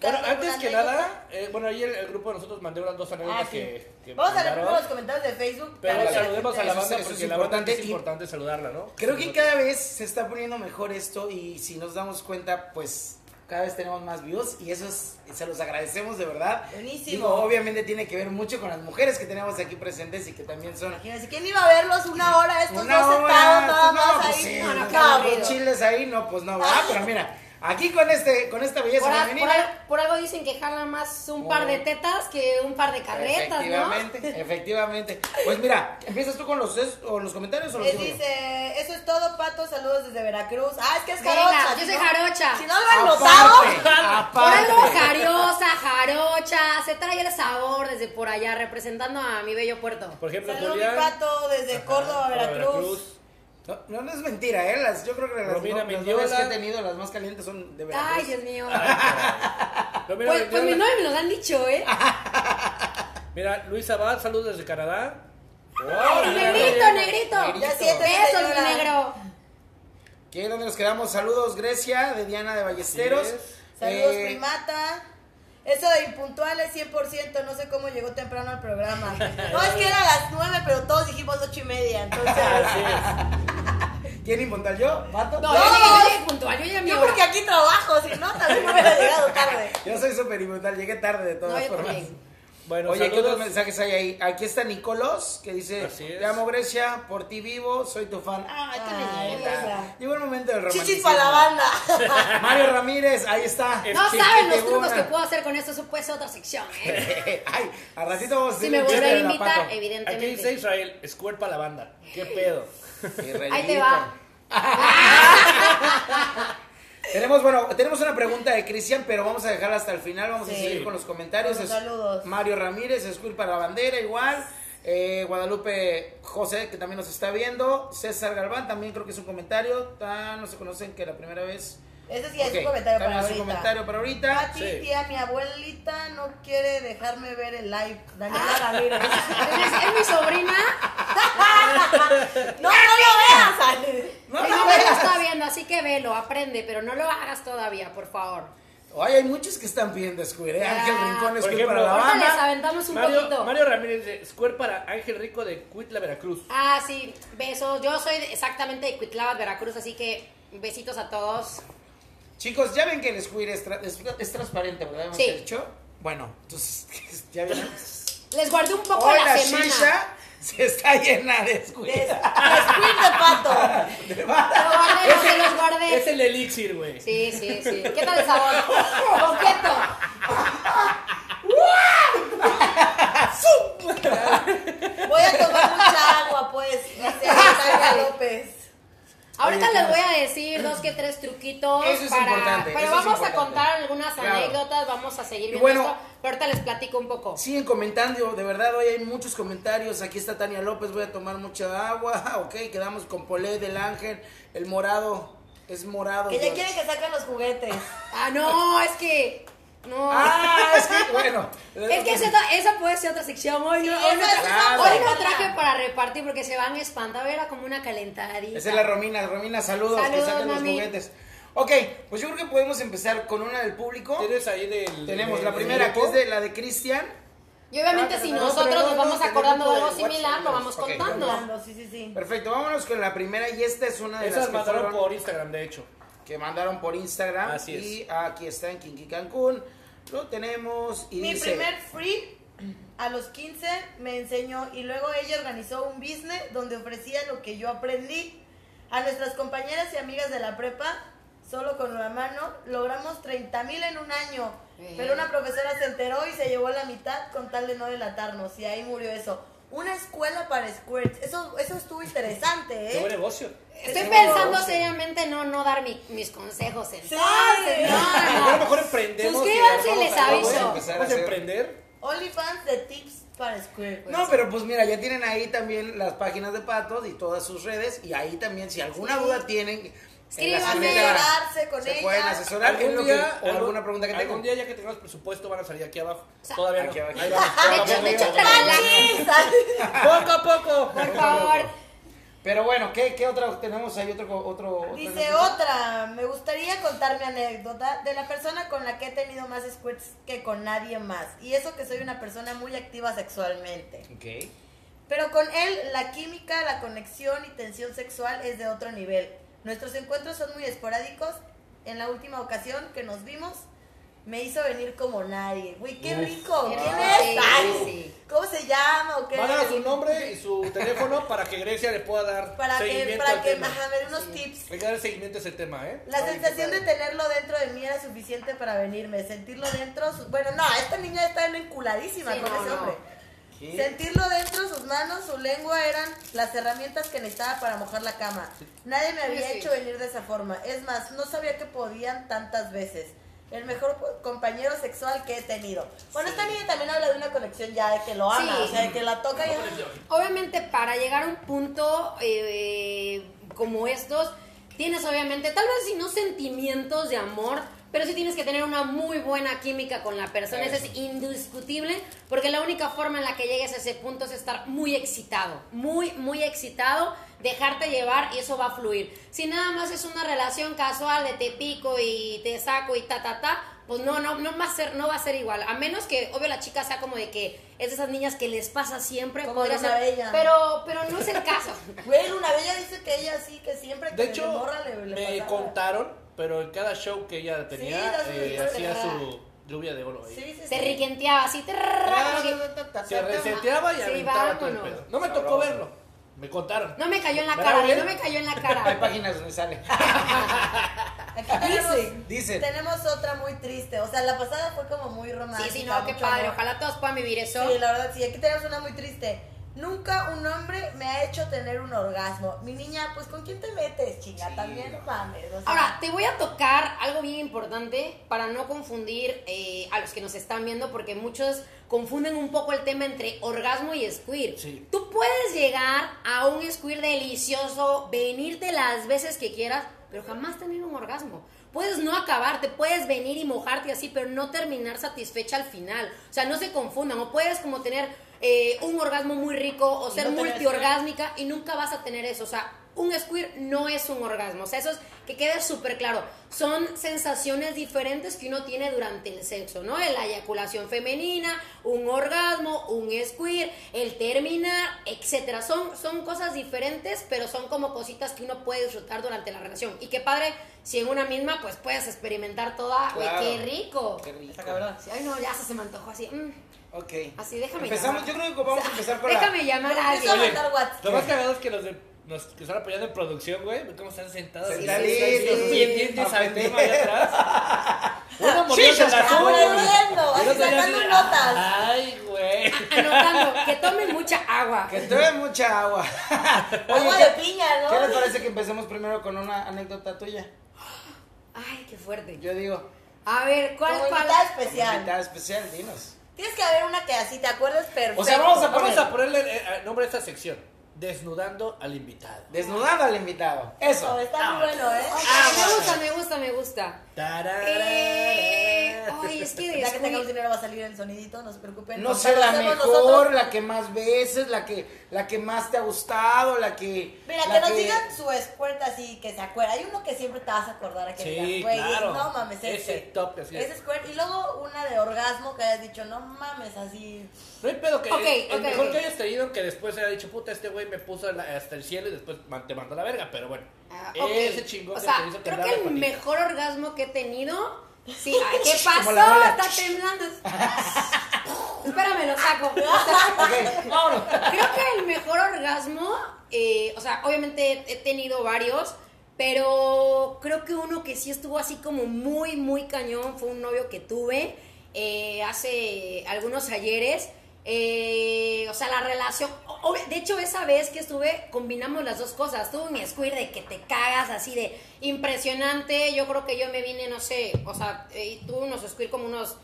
[SPEAKER 1] Bueno, antes que
[SPEAKER 3] anécdota.
[SPEAKER 1] nada, eh, bueno, ahí el, el grupo de nosotros mandó unas dos anécdotas
[SPEAKER 3] Ah, sí.
[SPEAKER 1] que, que
[SPEAKER 3] Vamos a leer los comentarios de Facebook.
[SPEAKER 1] Pero
[SPEAKER 3] la
[SPEAKER 1] saludemos a la banda
[SPEAKER 5] eso es
[SPEAKER 1] porque la banda
[SPEAKER 5] importante
[SPEAKER 1] es
[SPEAKER 5] y-
[SPEAKER 1] importante saludarla, ¿no?
[SPEAKER 5] Creo que cada vez se está poniendo mejor esto y si nos damos cuenta, pues cada vez tenemos más views y eso es, se los agradecemos de verdad.
[SPEAKER 3] Buenísimo.
[SPEAKER 5] Digo, obviamente tiene que ver mucho con las mujeres que tenemos aquí presentes y que también son
[SPEAKER 3] Imagínense, ¿quién iba a verlos una hora estos
[SPEAKER 5] una
[SPEAKER 3] dos
[SPEAKER 5] hora,
[SPEAKER 3] sentados nada
[SPEAKER 5] no,
[SPEAKER 3] más
[SPEAKER 5] pues
[SPEAKER 3] ahí?
[SPEAKER 5] sí,
[SPEAKER 2] No, no,
[SPEAKER 5] chiles ahí, no, pues no va, pero mira, aquí con este, con esta belleza
[SPEAKER 2] Por,
[SPEAKER 5] femenina.
[SPEAKER 2] al- por algo dicen que jala más un par de tetas que un par de carretas, ¿no?
[SPEAKER 5] Efectivamente, efectivamente. Pues mira, ¿empiezas tú con los, es- o los comentarios o los yo?
[SPEAKER 3] dice, eso es todo, Pato, saludos desde Veracruz. Ah, es que es
[SPEAKER 2] Venga,
[SPEAKER 3] jarocha.
[SPEAKER 2] yo soy jarocha.
[SPEAKER 3] Si no lo han notado,
[SPEAKER 5] Aparte,
[SPEAKER 2] Por algo jariosa, jarocha, se trae el sabor desde por allá, representando a mi bello puerto.
[SPEAKER 1] Por ejemplo,
[SPEAKER 3] saludos mi. Pato desde
[SPEAKER 1] Ajá,
[SPEAKER 3] Córdoba,
[SPEAKER 1] para
[SPEAKER 3] Veracruz.
[SPEAKER 5] No, no, no es mentira, ¿eh? Las, yo creo que las,
[SPEAKER 1] Romina
[SPEAKER 5] no-
[SPEAKER 1] Mendiola.
[SPEAKER 5] que he tenido, las más calientes son de Veracruz.
[SPEAKER 2] Ay, Dios mío. Pues, pues mi novio me lo han dicho, ¿eh?
[SPEAKER 1] Mira, Luis Abad, saludos desde Canadá.
[SPEAKER 2] Negrito, negrito.
[SPEAKER 3] Ya siete,
[SPEAKER 2] Besos, mi negro.
[SPEAKER 5] ¿Qué? ¿Dónde nos quedamos? Saludos, Grecia, de Diana de Ballesteros.
[SPEAKER 1] Así es.
[SPEAKER 3] Saludos,
[SPEAKER 5] Eh,
[SPEAKER 3] primata. Eso de impuntuales 100%, no sé cómo llegó temprano al programa. No, es que era a las 9, pero todos dijimos 8 y media, entonces...
[SPEAKER 5] ¿Quién impuntual yo? ¿Pato?
[SPEAKER 2] No,
[SPEAKER 3] No.
[SPEAKER 2] yo llegué puntual, yo llegué a mi
[SPEAKER 3] Yo
[SPEAKER 2] hora.
[SPEAKER 3] porque aquí trabajo, si no, también me hubiera llegado tarde.
[SPEAKER 5] Yo soy súper impuntual, llegué tarde de
[SPEAKER 2] No,
[SPEAKER 5] todas
[SPEAKER 2] yo
[SPEAKER 5] formas.
[SPEAKER 2] también.
[SPEAKER 4] Bueno,
[SPEAKER 5] Oye, ¿qué
[SPEAKER 4] saludos.
[SPEAKER 5] otros mensajes hay ahí? Aquí está Nicolás, que dice, te amo Grecia, por ti vivo, soy tu fan. Ay, qué linda. Llegó el momento del romanticismo.
[SPEAKER 3] Chichis para la banda.
[SPEAKER 5] Mario Ramírez, ahí está.
[SPEAKER 2] No saben los trucos que puedo hacer con esto, eso puede ser otra sección, ¿eh?
[SPEAKER 5] Ay, al ratito vamos a
[SPEAKER 2] Si me volveré a invitar,
[SPEAKER 5] Paco.
[SPEAKER 4] Aquí
[SPEAKER 2] evidentemente.
[SPEAKER 4] dice Israel, Squirt para la banda. ¿Qué pedo?
[SPEAKER 2] Ahí te va.
[SPEAKER 5] Tenemos, bueno, tenemos una pregunta de Cristian, pero vamos a dejarla hasta el final. Vamos a seguir con los comentarios.
[SPEAKER 3] Saludos.
[SPEAKER 5] Mario Ramírez, School para la bandera, igual. Eh, Guadalupe José, que también nos está viendo. César Galván, también creo que es un comentario. Ah, no se conocen que la primera vez.
[SPEAKER 3] Ese sí es un comentario para
[SPEAKER 5] es
[SPEAKER 3] ahorita.
[SPEAKER 5] un comentario para ahorita.
[SPEAKER 3] Pati,
[SPEAKER 4] Sí.
[SPEAKER 3] tía, mi abuelita no quiere dejarme ver el live. Daniela Ramírez.
[SPEAKER 2] Es, es mi sobrina.
[SPEAKER 3] no, no lo veas.
[SPEAKER 5] No,
[SPEAKER 2] mi
[SPEAKER 5] no
[SPEAKER 2] lo
[SPEAKER 5] veas.
[SPEAKER 2] está viendo, así que velo, aprende, pero no lo hagas todavía, por favor.
[SPEAKER 5] Ay, hay muchos que están pidiendo School, ¿eh? Ángel Rincón, School
[SPEAKER 4] ejemplo,
[SPEAKER 5] para la
[SPEAKER 2] Ahorita les
[SPEAKER 5] banda.
[SPEAKER 2] aventamos un
[SPEAKER 4] Mario,
[SPEAKER 2] poquito.
[SPEAKER 4] Mario Ramírez dice, Squirt para Ángel Rico de Cuitla, Veracruz.
[SPEAKER 2] Ah, sí, besos. Yo soy de- exactamente de Cuitlava, Veracruz, así que besitos a todos.
[SPEAKER 5] Chicos, ya ven que el Squid es, tra- es, es transparente, ¿verdad? Hemos
[SPEAKER 2] Sí.
[SPEAKER 5] dicho. Bueno, entonces, ya vieron.
[SPEAKER 2] Les guardé un poco
[SPEAKER 5] Hoy la
[SPEAKER 2] la semana.
[SPEAKER 5] shisha se está llena de Squid.
[SPEAKER 3] Es, es Queen de pato.
[SPEAKER 2] Lo guardé, se los guardé.
[SPEAKER 4] Es el elixir, güey.
[SPEAKER 2] Sí, sí, sí. ¿Qué tal el sabor? Coqueto.
[SPEAKER 3] Voy a tomar mucha agua, pues. Dice Natalia López.
[SPEAKER 2] Ahorita
[SPEAKER 5] Oye,
[SPEAKER 2] les voy a decir dos que tres truquitos
[SPEAKER 5] Eso es
[SPEAKER 2] para.
[SPEAKER 5] importante,
[SPEAKER 2] Pero
[SPEAKER 5] eso es
[SPEAKER 2] vamos a contar algunas
[SPEAKER 5] Claro.
[SPEAKER 2] anécdotas, vamos a seguir viendo
[SPEAKER 5] bueno,
[SPEAKER 2] esto. Pero ahorita les platico un poco.
[SPEAKER 5] Siguen comentando, de verdad, hoy hay muchos comentarios. Aquí está Tania López, voy a tomar mucha agua. Ok, quedamos con Polé del Ángel, el morado. Es morado.
[SPEAKER 3] Que ya quieren que saquen los juguetes.
[SPEAKER 2] Ah, no, es que. No.
[SPEAKER 5] Ah, es que, bueno.
[SPEAKER 2] Es que esa, esa puede ser otra sección. Hoy no,
[SPEAKER 3] Sí,
[SPEAKER 2] hoy no tra- hoy no
[SPEAKER 3] ser.
[SPEAKER 2] traje para repartir porque se van a espantar. Era como una calentadita.
[SPEAKER 5] Esa es la Romina. Romina, saludos,
[SPEAKER 2] Saludos,
[SPEAKER 5] que saquen los juguetes. Ok, pues yo creo que podemos empezar con una del público.
[SPEAKER 4] Tienes ahí del...
[SPEAKER 5] Tenemos
[SPEAKER 4] del-
[SPEAKER 5] la
[SPEAKER 4] del
[SPEAKER 5] primera, que es de la de Cristian.
[SPEAKER 2] Y obviamente,
[SPEAKER 5] Ah,
[SPEAKER 2] si nosotros nos
[SPEAKER 5] no,
[SPEAKER 2] vamos acordando de algo similar, lo vamos contando.
[SPEAKER 3] Hablando, Sí, sí, sí.
[SPEAKER 5] Perfecto, vámonos con la primera y esta es una de las
[SPEAKER 4] Esas
[SPEAKER 5] que,
[SPEAKER 4] mandaron
[SPEAKER 5] fueron-
[SPEAKER 4] por Instagram, de hecho.
[SPEAKER 5] Que mandaron por Instagram.
[SPEAKER 4] Así es.
[SPEAKER 5] Y aquí está en Kinky Cancún. Lo tenemos y
[SPEAKER 3] Mi
[SPEAKER 5] dice...
[SPEAKER 3] primer free a los 15 me enseñó y luego ella organizó un business donde ofrecía lo que yo aprendí. A nuestras compañeras y amigas de la prepa, solo con una mano, logramos 30 mil en un año. Pero una profesora se enteró y se llevó la mitad con tal de no delatarnos y ahí murió eso. Una escuela para squirts. Eso, eso estuvo interesante,
[SPEAKER 4] Qué buen
[SPEAKER 3] ¿eh?
[SPEAKER 4] negocio.
[SPEAKER 2] Estoy pensando seriamente no, no dar mi- mis consejos
[SPEAKER 3] Sí.
[SPEAKER 2] entonces. No,
[SPEAKER 4] A
[SPEAKER 2] no.
[SPEAKER 4] lo mejor emprendemos.
[SPEAKER 2] Suscríbanse y
[SPEAKER 4] vamos
[SPEAKER 2] les
[SPEAKER 4] a-
[SPEAKER 2] aviso.
[SPEAKER 4] Vamos a
[SPEAKER 5] Empezar a
[SPEAKER 4] vamos a
[SPEAKER 5] hacer-
[SPEAKER 4] emprender.
[SPEAKER 3] OnlyFans de tips para squirt.
[SPEAKER 5] No, pero pues mira, ya tienen ahí también las páginas de Patos y todas sus redes. Y ahí también, si alguna
[SPEAKER 3] Sí.
[SPEAKER 5] duda tienen,
[SPEAKER 2] Escríbanme.
[SPEAKER 3] con
[SPEAKER 5] se
[SPEAKER 3] ella.
[SPEAKER 5] pueden asesorar. en lo que- o
[SPEAKER 4] algún-
[SPEAKER 5] alguna pregunta que tengan.
[SPEAKER 4] Algún día ya que tengamos presupuesto van a salir aquí abajo.
[SPEAKER 2] sea,
[SPEAKER 4] Todavía no.
[SPEAKER 5] aquí abajo.
[SPEAKER 4] Ahí vamos,
[SPEAKER 2] De
[SPEAKER 4] poco a
[SPEAKER 2] hecho,
[SPEAKER 4] poco.
[SPEAKER 2] Por favor.
[SPEAKER 5] Pero bueno, ¿qué, qué otra tenemos ahí? Otro, otro,
[SPEAKER 3] Dice otra, me gustaría contar mi anécdota de la persona con la que he tenido más squirts que con nadie más. Y eso que soy una persona muy activa sexualmente.
[SPEAKER 5] Ok.
[SPEAKER 3] Pero con él la química, la conexión y tensión sexual es de otro nivel. Nuestros encuentros son muy esporádicos. En la última ocasión que nos vimos, me hizo venir como nadie. Güey, qué
[SPEAKER 4] Uf.
[SPEAKER 3] rico. ¿Quién es?
[SPEAKER 2] sí,
[SPEAKER 3] Ay,
[SPEAKER 2] sí.
[SPEAKER 3] ¿Cómo se llama o qué?
[SPEAKER 4] Mándanos su nombre y su teléfono para que Grecia le pueda dar
[SPEAKER 3] Para que,
[SPEAKER 4] seguimiento
[SPEAKER 3] para
[SPEAKER 4] al
[SPEAKER 3] que
[SPEAKER 4] tema.
[SPEAKER 3] ajá, dé unos tips.
[SPEAKER 4] Hay que dar seguimiento a ese tema, ¿eh?
[SPEAKER 3] La
[SPEAKER 5] Ay,
[SPEAKER 3] sensación de tenerlo dentro de mí era suficiente para venirme. Sentirlo dentro. su- Bueno, no, esta niña está enculadísima
[SPEAKER 2] Sí,
[SPEAKER 3] con
[SPEAKER 2] no,
[SPEAKER 3] ese
[SPEAKER 2] no.
[SPEAKER 3] Sentirlo dentro, sus manos, su lengua eran las herramientas que necesitaba para mojar la cama. Nadie me había
[SPEAKER 2] Sí.
[SPEAKER 3] hecho venir de esa forma. Es más, no sabía que podían tantas veces. El mejor compañero sexual que he tenido. Bueno, esta niña también habla de una conexión ya de que lo ama,
[SPEAKER 2] Sí.
[SPEAKER 3] o sea, de que la toca y
[SPEAKER 2] Obviamente, para llegar a un punto eh, como estos, tienes obviamente, tal vez si no sentimientos de amor, pero sí tienes que tener una muy buena química con la persona. Eso es indiscutible, porque la única forma en la que llegues a ese punto es estar muy excitado, muy, muy excitado, dejarte llevar y eso va a fluir. Si nada más es una relación casual de te pico y te saco y ta, ta, ta, pues no, no, no va a ser, no va a ser igual. A menos que, obvio, la chica sea como de que es de esas niñas que les pasa siempre,
[SPEAKER 3] Como
[SPEAKER 2] podría
[SPEAKER 3] Luna
[SPEAKER 2] ser.
[SPEAKER 3] Bella.
[SPEAKER 2] Pero, pero no es el caso.
[SPEAKER 3] Güey, Luna Bella dice que ella sí, que siempre que
[SPEAKER 4] De
[SPEAKER 3] le
[SPEAKER 4] hecho,
[SPEAKER 3] morra le, le
[SPEAKER 4] me
[SPEAKER 3] pasaba.
[SPEAKER 4] contaron, pero en cada show que ella tenía,
[SPEAKER 3] su
[SPEAKER 4] eh,
[SPEAKER 3] historia.
[SPEAKER 4] hacía su lluvia de oro ahí.
[SPEAKER 3] Sí, sí,
[SPEAKER 2] Se
[SPEAKER 3] sí.
[SPEAKER 2] riquenteaba así. que-
[SPEAKER 4] Se reseteaba y
[SPEAKER 2] Sí,
[SPEAKER 4] aventaba todo el pedo. No me tocó verlo. Me contaron.
[SPEAKER 2] No me cayó en la
[SPEAKER 4] ¿Verdad,
[SPEAKER 2] cara, no me cayó en la
[SPEAKER 5] Hay
[SPEAKER 2] cara.
[SPEAKER 5] páginas donde sale.
[SPEAKER 3] Aquí tenemos,
[SPEAKER 2] Dicen.
[SPEAKER 5] Dicen.
[SPEAKER 3] tenemos otra muy triste. O sea, la pasada fue como muy
[SPEAKER 2] Sí,
[SPEAKER 3] romántica.
[SPEAKER 2] sí, no, qué padre.
[SPEAKER 3] amor.
[SPEAKER 2] Ojalá todos puedan vivir eso.
[SPEAKER 3] Sí, la verdad, sí. Aquí tenemos una muy triste. Nunca un hombre me ha hecho tener un orgasmo. Mi niña, pues ¿con quién te metes, chinga?
[SPEAKER 5] Sí,
[SPEAKER 3] También no mames. O sea,
[SPEAKER 2] Ahora, te voy a tocar algo bien importante para no confundir eh, a los que nos están viendo, porque muchos confunden un poco el tema entre orgasmo y squirt.
[SPEAKER 4] Sí.
[SPEAKER 2] Tú puedes llegar a un squirt delicioso, venirte las veces que quieras, pero jamás tener un orgasmo. Puedes no acabarte, puedes venir y mojarte así, pero no terminar satisfecha al final. O sea, no se confundan. O puedes como tener eh, un orgasmo muy rico o ser
[SPEAKER 3] no
[SPEAKER 2] multiorgásmica y nunca vas a tener eso. O sea, un squirt no es un orgasmo. O sea, eso es que quede súper claro. Son sensaciones diferentes que uno tiene durante el sexo, ¿no? La eyaculación femenina, un orgasmo, un squirt, el terminar, etcétera. Son, son cosas diferentes, pero son como cositas que uno puede disfrutar durante la relación. Y qué padre, si en una misma, pues puedes experimentar toda. Qué rico.
[SPEAKER 5] Qué rico.
[SPEAKER 2] Ay, no, ya se me antojó así. mm.
[SPEAKER 5] Ok.
[SPEAKER 2] Así, déjame
[SPEAKER 5] Empezamos,
[SPEAKER 2] llamar.
[SPEAKER 5] yo creo que vamos a empezar con la...
[SPEAKER 2] Déjame llamar a alguien.
[SPEAKER 3] WhatsApp.
[SPEAKER 4] Lo más cagado es que los de los que están apoyando en producción, güey, cómo están sentados.
[SPEAKER 5] Sentaditos,
[SPEAKER 4] Bien pendientes al tema allá atrás. Uno de la ya
[SPEAKER 3] sacando
[SPEAKER 4] así de,
[SPEAKER 3] notas.
[SPEAKER 4] Ay, güey.
[SPEAKER 2] Anotando, que tomen mucha agua.
[SPEAKER 5] Que ve mucha agua.
[SPEAKER 3] Agua
[SPEAKER 5] ¿qué-
[SPEAKER 3] de piña, ¿no?
[SPEAKER 5] ¿Qué les parece que empecemos primero con una anécdota tuya?
[SPEAKER 2] Ay, qué fuerte.
[SPEAKER 5] Yo digo,
[SPEAKER 2] A ver, ¿cuál cuál?
[SPEAKER 3] invitada especial.
[SPEAKER 5] invitada especial, dinos.
[SPEAKER 3] Tienes que haber una que así te acuerdes perfecto.
[SPEAKER 5] O sea, vamos a
[SPEAKER 4] Vamos a ponerle eh, eh, nombre a esta sección. Desnudando al invitado.
[SPEAKER 5] Desnudando al invitado.
[SPEAKER 3] Oh,
[SPEAKER 5] Eso.
[SPEAKER 3] está muy bueno, ¿eh?
[SPEAKER 2] Me gusta, me gusta, me gusta.
[SPEAKER 4] Tararara.
[SPEAKER 2] Eh, ay, es que
[SPEAKER 3] Ya que tengamos
[SPEAKER 2] descubrí.
[SPEAKER 3] dinero va a salir el sonidito, no se preocupen.
[SPEAKER 5] No sé, la mejor,
[SPEAKER 3] nosotros.
[SPEAKER 5] la que más veces, la que, la que más te ha gustado, la que...
[SPEAKER 3] Mira,
[SPEAKER 5] la
[SPEAKER 3] que nos digan su squirt así, que se acuerda. Hay uno que siempre te vas a acordar a que
[SPEAKER 4] Sí,
[SPEAKER 3] güey,
[SPEAKER 4] claro.
[SPEAKER 3] no mames, ese.
[SPEAKER 4] Ese top, así es.
[SPEAKER 3] Ese squirt. Y luego una de orgasmo que hayas dicho, no mames, así.
[SPEAKER 4] No hay pedo que
[SPEAKER 2] Ok,
[SPEAKER 4] el
[SPEAKER 2] ok,
[SPEAKER 4] mejor
[SPEAKER 2] ok.
[SPEAKER 4] que hayas tenido que después haya dicho, puta, este güey me puso la- hasta el cielo y después te mandó a la verga, pero bueno.
[SPEAKER 2] Ah.
[SPEAKER 4] Ese chingón
[SPEAKER 2] O
[SPEAKER 4] que
[SPEAKER 2] sea,
[SPEAKER 4] te hizo
[SPEAKER 2] creo que el mejor orgasmo que he tenido. Sí, ¿qué pasó? Está temblando. Espérame, lo saco.
[SPEAKER 5] Ok, vámonos.
[SPEAKER 2] Creo que el mejor orgasmo, eh, o sea, obviamente he tenido varios, pero creo que uno que sí estuvo así como muy, muy cañón fue un novio que tuve eh, hace algunos ayeres. Eh, o sea, la relación. De hecho, esa vez que estuve, combinamos las dos cosas. Tuve un squirt de que te cagas, así de impresionante. Yo creo que yo me vine, no sé, o sea, eh, tuve unos squirt como unos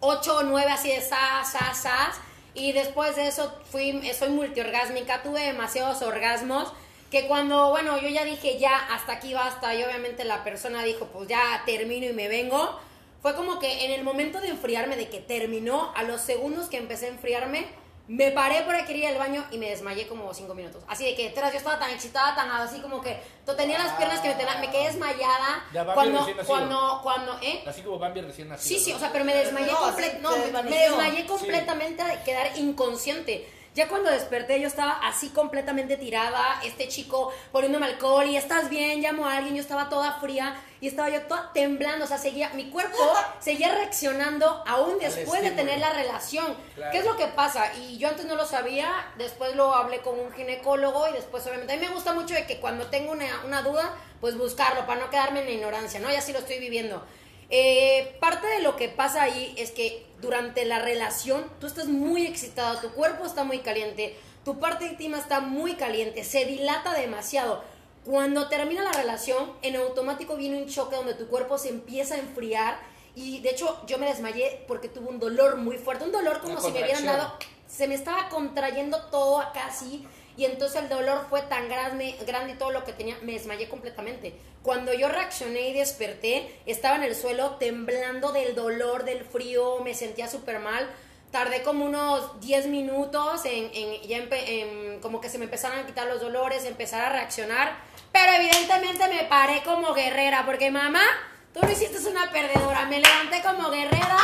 [SPEAKER 2] 8 o 9 así de sas, sas, sas. Y después de eso fui, soy multiorgásmica, tuve demasiados orgasmos. Que cuando, bueno, yo ya dije ya, hasta aquí basta. Y obviamente la persona dijo, pues ya termino y me vengo. Fue como que en el momento de enfriarme, de que terminó, a los segundos que empecé a enfriarme, me paré para querer ir al baño y me desmayé como cinco minutos. Así de que detrás yo estaba tan excitada, tan así como que to- tenía las piernas que me tenían, me quedé desmayada.
[SPEAKER 4] Ya
[SPEAKER 2] Cuando,
[SPEAKER 4] recién nacido.
[SPEAKER 2] cuando, cuando, ¿eh?
[SPEAKER 4] Así como Bambi recién nacido.
[SPEAKER 2] Sí, sí, o sea, pero me desmayé
[SPEAKER 3] No,
[SPEAKER 2] comple-
[SPEAKER 3] sí,
[SPEAKER 2] no, me- desmayé completamente a quedar inconsciente. Ya cuando desperté yo estaba así completamente tirada, este chico poniéndome alcohol y estás bien, llamo a alguien, yo estaba toda fría y estaba yo toda temblando, o sea, seguía, mi cuerpo seguía reaccionando aún después de tener la relación.
[SPEAKER 5] Claro.
[SPEAKER 2] ¿Qué es lo que pasa? Y yo antes no lo sabía, después lo hablé con un ginecólogo y después obviamente a mí me gusta mucho de que cuando tengo una, una duda, pues buscarlo para no quedarme en la ignorancia, ¿no? Y así lo estoy viviendo. Eh, parte de lo que pasa ahí es que durante la relación tú estás muy excitado, tu cuerpo está muy caliente, tu parte íntima está muy caliente, se dilata demasiado. Cuando termina la relación, en automático viene un choque donde tu cuerpo se empieza a enfriar y de hecho yo me desmayé porque tuve un dolor muy fuerte, un dolor como
[SPEAKER 5] Una
[SPEAKER 2] si me hubieran dado, se me estaba contrayendo todo acá así y entonces el dolor fue tan grande, grande y todo lo que tenía, me desmayé completamente. Cuando yo reaccioné y desperté, estaba en el suelo temblando del dolor, del frío, me sentía súper mal. Tardé como unos 10 minutos en, como que se me empezaron a quitar los dolores, empezar a reaccionar. Pero evidentemente me paré como guerrera, porque mamá, tú no hiciste una perdedora. Me levanté como guerrera,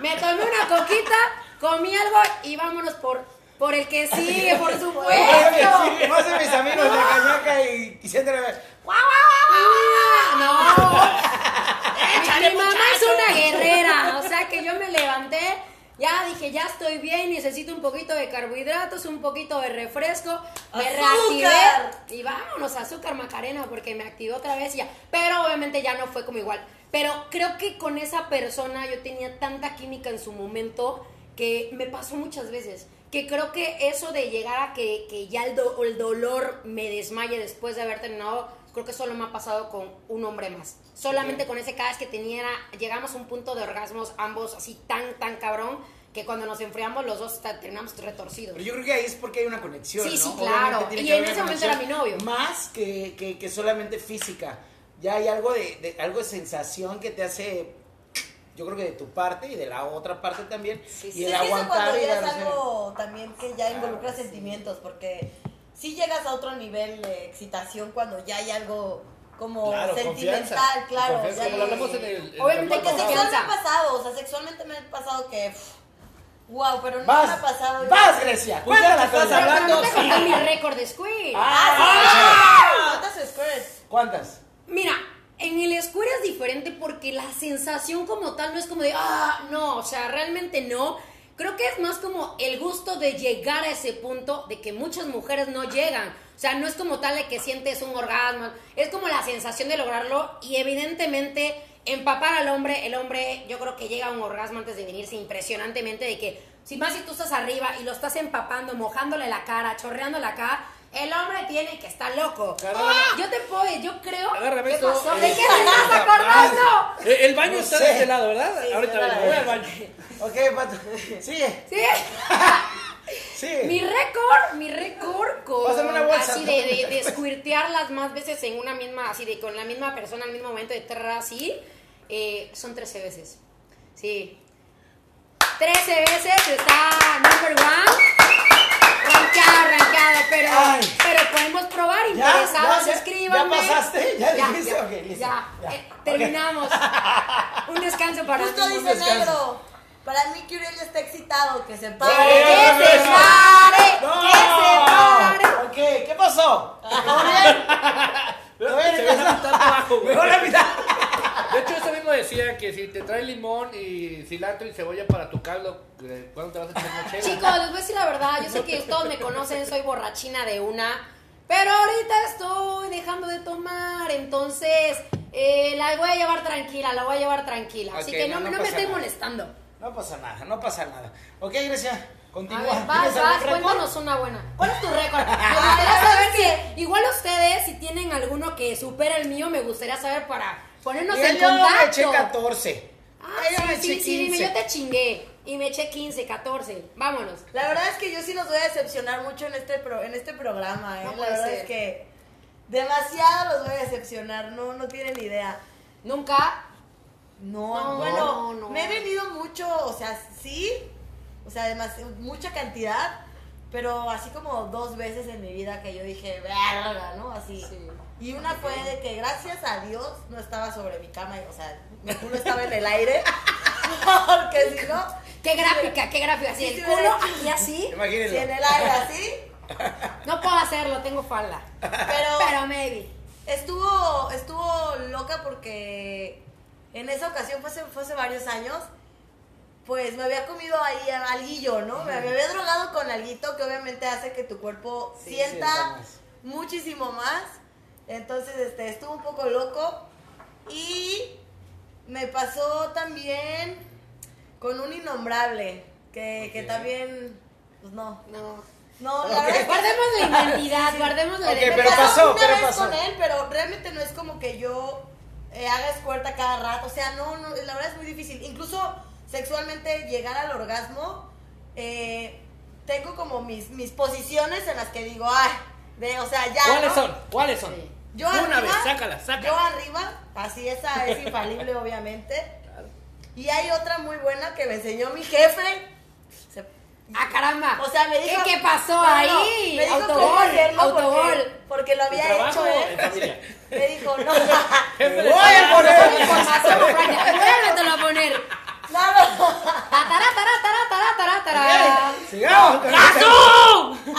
[SPEAKER 2] me tomé una coquita, comí algo y vámonos por, por el que sigue, por supuesto.
[SPEAKER 5] No sé mis amigos de Cañaca y, y me-
[SPEAKER 2] ¡Guau, guau, guau, guau! No. Mi, mi mamá es una guerrera, o sea que yo me levanté, ya dije, ya estoy bien, necesito un poquito de carbohidratos, un poquito de refresco. Me reactivé y vámonos, azúcar macarena, porque me activé otra vez y ya. Pero obviamente ya no fue como igual. Pero creo que con esa persona yo tenía tanta química en su momento que me pasó muchas veces. Que creo que eso de llegar a que, que ya el, do- el dolor me desmaye después de haber terminado, creo que solo me ha pasado con un hombre más. Solamente con ese cada vez que tenía, llegamos a un punto de orgasmos ambos así tan, tan cabrón, que cuando nos enfriamos los dos terminamos retorcidos.
[SPEAKER 5] Pero yo creo que ahí es porque hay una conexión,
[SPEAKER 2] Sí,
[SPEAKER 5] ¿no?
[SPEAKER 2] sí, claro. Y en ese momento era mi novio.
[SPEAKER 5] Más que, que, que solamente física. Ya hay algo de, de- algo de sensación que te hace, yo creo que de tu parte y de la otra parte también.
[SPEAKER 2] Sí,
[SPEAKER 5] y
[SPEAKER 2] sí.
[SPEAKER 5] el
[SPEAKER 3] es que eso
[SPEAKER 5] aguantar
[SPEAKER 3] cuando
[SPEAKER 5] y
[SPEAKER 3] ya es
[SPEAKER 5] darse-
[SPEAKER 3] algo también que ya involucra sentimientos, porque si llegas a otro nivel de excitación cuando ya hay algo como
[SPEAKER 6] Claro,
[SPEAKER 3] sentimental, claro.
[SPEAKER 6] Confianza,
[SPEAKER 3] ya
[SPEAKER 6] como lo
[SPEAKER 3] que-
[SPEAKER 6] hablamos en el. en el
[SPEAKER 2] Obviamente
[SPEAKER 3] Porque
[SPEAKER 2] Con
[SPEAKER 6] capítulo
[SPEAKER 3] sexual me ha pasado, o sea, sexualmente me ha pasado que. wow, pero no me
[SPEAKER 5] Vas,
[SPEAKER 3] ha pasado.
[SPEAKER 5] vas, Grecia.
[SPEAKER 6] Pues ya que estás
[SPEAKER 5] cuéntala.
[SPEAKER 2] Pero no te
[SPEAKER 6] hablando,
[SPEAKER 2] conté mi récord de squid.
[SPEAKER 3] ¡Ah! ¿Cuántas squares?
[SPEAKER 5] ¿Cuántas?
[SPEAKER 2] Mira, en el square es diferente porque la sensación como tal no es como de, ah, no, o sea, realmente no. Creo que es más como el gusto de llegar a ese punto de que muchas mujeres no llegan. O sea, no es como tal de que sientes un orgasmo, es como la sensación de lograrlo y evidentemente empapar al hombre, el hombre yo creo que llega a un orgasmo antes de venirse impresionantemente de que si más si tú estás arriba y lo estás empapando, mojándole la cara, chorreándole acá, el hombre tiene que estar loco.
[SPEAKER 6] Agárrame.
[SPEAKER 2] Yo te puedo, yo creo.
[SPEAKER 6] Agárrame
[SPEAKER 2] ¿Qué
[SPEAKER 6] esto,
[SPEAKER 2] pasó?
[SPEAKER 6] eh,
[SPEAKER 2] ¿De qué te estás acordando?
[SPEAKER 6] Eh, El baño
[SPEAKER 5] No
[SPEAKER 6] está
[SPEAKER 5] sé.
[SPEAKER 6] de este lado, ¿verdad?
[SPEAKER 3] Sí,
[SPEAKER 6] Ahorita vengo,
[SPEAKER 3] sí.
[SPEAKER 6] voy al baño.
[SPEAKER 5] Ok, Pato. Sigue,
[SPEAKER 2] Sí.
[SPEAKER 5] sigue.
[SPEAKER 2] Mi récord, mi récord con
[SPEAKER 5] Pásame una bolsa.
[SPEAKER 2] así de, de, de squirtearlas más veces en una misma, así de con la misma persona al mismo momento de terra así, eh, son 13 veces. Sí. 13 veces está number one. Rankeado, rankeado, pero,
[SPEAKER 5] Ay.
[SPEAKER 2] pero podemos probar,
[SPEAKER 5] Ya,
[SPEAKER 2] interesados,
[SPEAKER 5] ya, ya,
[SPEAKER 2] escríbanme.
[SPEAKER 5] ¿ya pasaste? ¿Ya dijiste?
[SPEAKER 2] ya,
[SPEAKER 5] Ok, listo.
[SPEAKER 2] ya.
[SPEAKER 5] Ya.
[SPEAKER 2] Eh, terminamos. Un descanso para
[SPEAKER 3] Justo
[SPEAKER 2] mí.
[SPEAKER 3] dice
[SPEAKER 5] descanso.
[SPEAKER 3] negro. Para mí que Uriel ya está excitado, que se pare.
[SPEAKER 2] ¡Que se pare!
[SPEAKER 5] ¡No!
[SPEAKER 2] ¡Que se pare!
[SPEAKER 5] Ok, ¿qué pasó? ¿Todo bien? ¿Todo bien?
[SPEAKER 6] Se ve la mitad abajo, güey.
[SPEAKER 5] Mejor la mitad.
[SPEAKER 6] De hecho, eso mismo decía que si te trae limón y cilantro y cebolla para tu caldo, eh, ¿cuándo te vas a echar una chela?
[SPEAKER 2] Chicos, les voy a decir la verdad, yo sé que todos me conocen, soy borrachina de una, pero ahorita estoy dejando de tomar, entonces eh, la voy a llevar tranquila, la voy a llevar tranquila, así que
[SPEAKER 5] no,
[SPEAKER 2] no,
[SPEAKER 5] no
[SPEAKER 2] no me estoy
[SPEAKER 5] nada.
[SPEAKER 2] molestando.
[SPEAKER 5] No pasa nada, no pasa nada. Ok, Grecia,
[SPEAKER 2] A
[SPEAKER 5] continúa.
[SPEAKER 2] ver, vas,
[SPEAKER 5] ¿Tienes
[SPEAKER 2] vas, cuéntanos una buena. ¿Cuál es tu récord? Me gustaría saber si, igual ustedes, si tienen alguno que supera el mío, me gustaría saber para ponernos en
[SPEAKER 5] yo me
[SPEAKER 2] contacto.
[SPEAKER 5] eché 14.
[SPEAKER 2] Ah,
[SPEAKER 5] Ay, yo me
[SPEAKER 2] sí, sí,
[SPEAKER 5] eché
[SPEAKER 2] sí, dime,
[SPEAKER 5] 15.
[SPEAKER 2] yo te chingué y me eché 15, 14, vámonos.
[SPEAKER 3] La verdad es que yo sí los voy a decepcionar mucho en este pro- en este programa, ¿eh?
[SPEAKER 2] No
[SPEAKER 3] La verdad
[SPEAKER 2] ser.
[SPEAKER 3] es que demasiado los voy a decepcionar, no, no tienen idea.
[SPEAKER 2] Nunca
[SPEAKER 3] No,
[SPEAKER 2] No,
[SPEAKER 3] bueno,
[SPEAKER 2] no.
[SPEAKER 3] me he venido mucho, o sea, sí, o sea, además, mucha cantidad, pero así como dos veces en mi vida que yo dije, verga, ¿no? Así.
[SPEAKER 2] Sí.
[SPEAKER 3] Y una fue de que gracias a Dios no estaba sobre mi cama, o sea, mi culo estaba en el aire, porque si no,
[SPEAKER 2] Qué gráfica, qué gráfica. Así
[SPEAKER 3] Sí,
[SPEAKER 2] el culo aquí así.
[SPEAKER 5] Imagínenlo.
[SPEAKER 3] si en el aire así,
[SPEAKER 2] No puedo hacerlo, tengo falda.
[SPEAKER 3] pero...
[SPEAKER 2] Pero maybe.
[SPEAKER 3] Estuvo, estuvo loca porque en esa ocasión, fue hace, fue hace varios años, pues me había comido ahí alguillo, ¿no? Me, me había drogado con alguito que obviamente hace que tu cuerpo
[SPEAKER 5] Sí,
[SPEAKER 3] sienta
[SPEAKER 5] sienta más.
[SPEAKER 3] muchísimo más. Entonces, este, estuvo un poco loco. Y me pasó también con un innombrable, que, que también, pues no.
[SPEAKER 2] No.
[SPEAKER 3] No, la
[SPEAKER 5] Ok.
[SPEAKER 3] verdad es que-
[SPEAKER 2] Guardemos la identidad, guardemos la
[SPEAKER 5] Ok,
[SPEAKER 2] identidad.
[SPEAKER 5] pero
[SPEAKER 3] pasó
[SPEAKER 5] pasó,
[SPEAKER 3] una
[SPEAKER 5] pero
[SPEAKER 3] vez
[SPEAKER 5] pasó.
[SPEAKER 3] con él, pero realmente no es como que yo eh, haga escuerta cada rato. O sea, no, no, la verdad es muy difícil. Incluso sexualmente llegar al orgasmo, eh, tengo como mis, mis posiciones en las que digo, ay, de, o sea, ya.
[SPEAKER 6] ¿Cuáles
[SPEAKER 3] ¿no?
[SPEAKER 6] son? ¿Cuáles son?
[SPEAKER 2] Sí.
[SPEAKER 3] Yo
[SPEAKER 6] Una
[SPEAKER 3] arriba,
[SPEAKER 6] vez, sácala, sácala.
[SPEAKER 3] Yo arriba, así esa es infalible, obviamente. Y hay otra muy buena que me enseñó mi jefe. Se-
[SPEAKER 2] Ah, caramba.
[SPEAKER 3] o sea, me dijo.
[SPEAKER 2] ¿Qué, qué pasó ahí?
[SPEAKER 3] me dijo cómo
[SPEAKER 2] autogol, autogol.
[SPEAKER 3] Porque, porque lo
[SPEAKER 6] ¿En
[SPEAKER 3] había
[SPEAKER 6] trabajo
[SPEAKER 3] hecho él. Me dijo, no.
[SPEAKER 5] Voy a poner.
[SPEAKER 2] Vuélvetelo a poner.
[SPEAKER 5] Sigamos.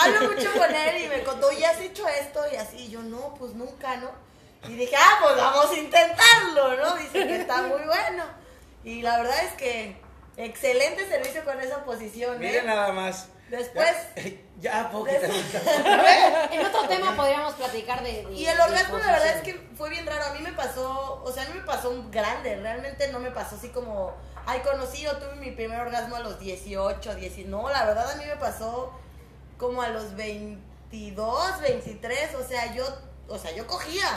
[SPEAKER 3] Hablo mucho con él y me contó, ¿y has hecho esto? Y así, y yo, no, pues nunca, ¿no? Y dije, ah, pues vamos a intentarlo, ¿no? Dice que está muy bueno. Y la verdad es que Excelente servicio con esa posición, ¿eh?
[SPEAKER 5] Miren nada más.
[SPEAKER 3] Después-
[SPEAKER 5] Ya, el
[SPEAKER 2] En otro tema podríamos platicar de. de-
[SPEAKER 3] Y el
[SPEAKER 2] de
[SPEAKER 3] orgasmo, la verdad es que fue bien raro. A mí me pasó, o sea, a mí me pasó un grande. Realmente no me pasó así como, ay, conocí o tuve mi primer orgasmo a los 18, 19. No, la verdad a mí me pasó como a los 22, 23. O sea, yo, o sea, yo cogía,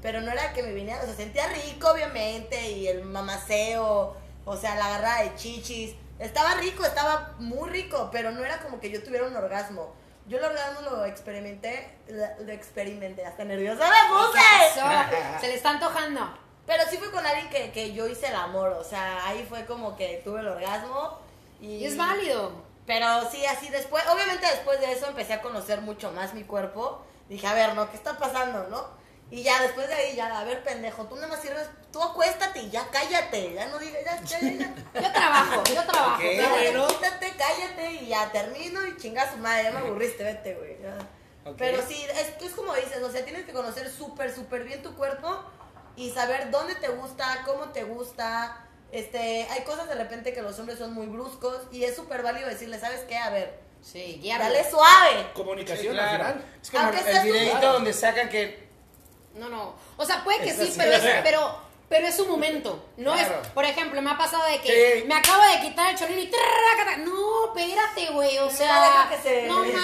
[SPEAKER 3] pero no era que me viniera, o sea, sentía rico, obviamente, y el mamaceo, o sea, la agarrada de chichis. Estaba rico, estaba muy rico, pero no era como que yo tuviera un orgasmo. Yo el orgasmo lo experimenté, lo, experimenté, hasta nerviosa me
[SPEAKER 2] ¿Qué
[SPEAKER 3] puse.
[SPEAKER 2] Se le está antojando.
[SPEAKER 3] Pero sí fue con alguien que, que yo hice el amor, o sea, ahí fue como que tuve el orgasmo. Y,
[SPEAKER 2] Y es válido.
[SPEAKER 3] Pero sí, así después, obviamente después de eso empecé a conocer mucho más mi cuerpo. Dije, a ver, ¿no? ¿Qué está pasando, no? Y ya después de ahí, ya, a ver, pendejo, tú nada más sirves, tú acuéstate y ya cállate, ya no digas, ya, ya, ya, ya.
[SPEAKER 2] Yo trabajo, yo trabajo.
[SPEAKER 5] Ok.
[SPEAKER 3] Ya, ya, quítate, cállate y ya termino y chinga su madre, ya me aburriste, vete, güey. Pero sí, es, es como dices, o sea, tienes que conocer súper, súper bien tu cuerpo y saber dónde te gusta, cómo te gusta. Este, hay cosas de repente que los hombres son muy bruscos y es súper válido decirle, ¿sabes qué? A ver,
[SPEAKER 2] Sí,
[SPEAKER 3] dale suave.
[SPEAKER 6] Comunicación
[SPEAKER 5] Sí,
[SPEAKER 6] al
[SPEAKER 5] claro.
[SPEAKER 6] final.
[SPEAKER 5] Es como
[SPEAKER 3] Aunque
[SPEAKER 5] el videito donde sacan que
[SPEAKER 2] No, no. O sea, puede que
[SPEAKER 5] Es
[SPEAKER 2] sí, pero es, pero, pero es su momento. No
[SPEAKER 5] Claro.
[SPEAKER 2] es, por ejemplo, me ha pasado de que
[SPEAKER 5] Sí.
[SPEAKER 2] me acabo de quitar el chorino y trrrracata. No, espérate, güey. O
[SPEAKER 3] No,
[SPEAKER 2] sea,
[SPEAKER 3] que se-
[SPEAKER 2] no mames,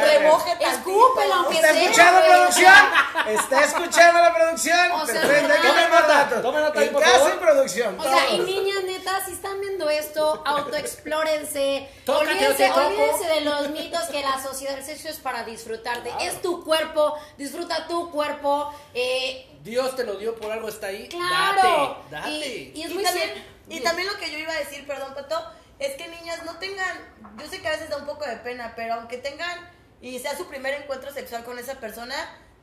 [SPEAKER 3] tantito.
[SPEAKER 2] Escúpelo, aunque
[SPEAKER 5] ¿Está
[SPEAKER 2] sea.
[SPEAKER 5] escuchando
[SPEAKER 2] güey.
[SPEAKER 5] producción? ¿Está escuchando la producción?
[SPEAKER 2] O sea,
[SPEAKER 5] Perfecto, tomar
[SPEAKER 6] nota, nota ahí,
[SPEAKER 5] En
[SPEAKER 6] por
[SPEAKER 5] casa
[SPEAKER 6] favor.
[SPEAKER 5] y producción.
[SPEAKER 2] O sea, y niñas, neta, si están viendo esto, autoexplórense. Olvídense, olvídense de los mitos que la sociedad del sexo es para disfrutarte. Es tu cuerpo, disfruta tu cuerpo. Eh,
[SPEAKER 6] Dios te lo dio por algo, está ahí.
[SPEAKER 2] claro.
[SPEAKER 6] Date, date.
[SPEAKER 2] Y, y es
[SPEAKER 3] Y
[SPEAKER 2] muy
[SPEAKER 3] también, y también lo que yo iba a decir, perdón, Pato, es que niñas no tengan, yo sé que a veces da un poco de pena, pero aunque tengan y sea su primer encuentro sexual con esa persona,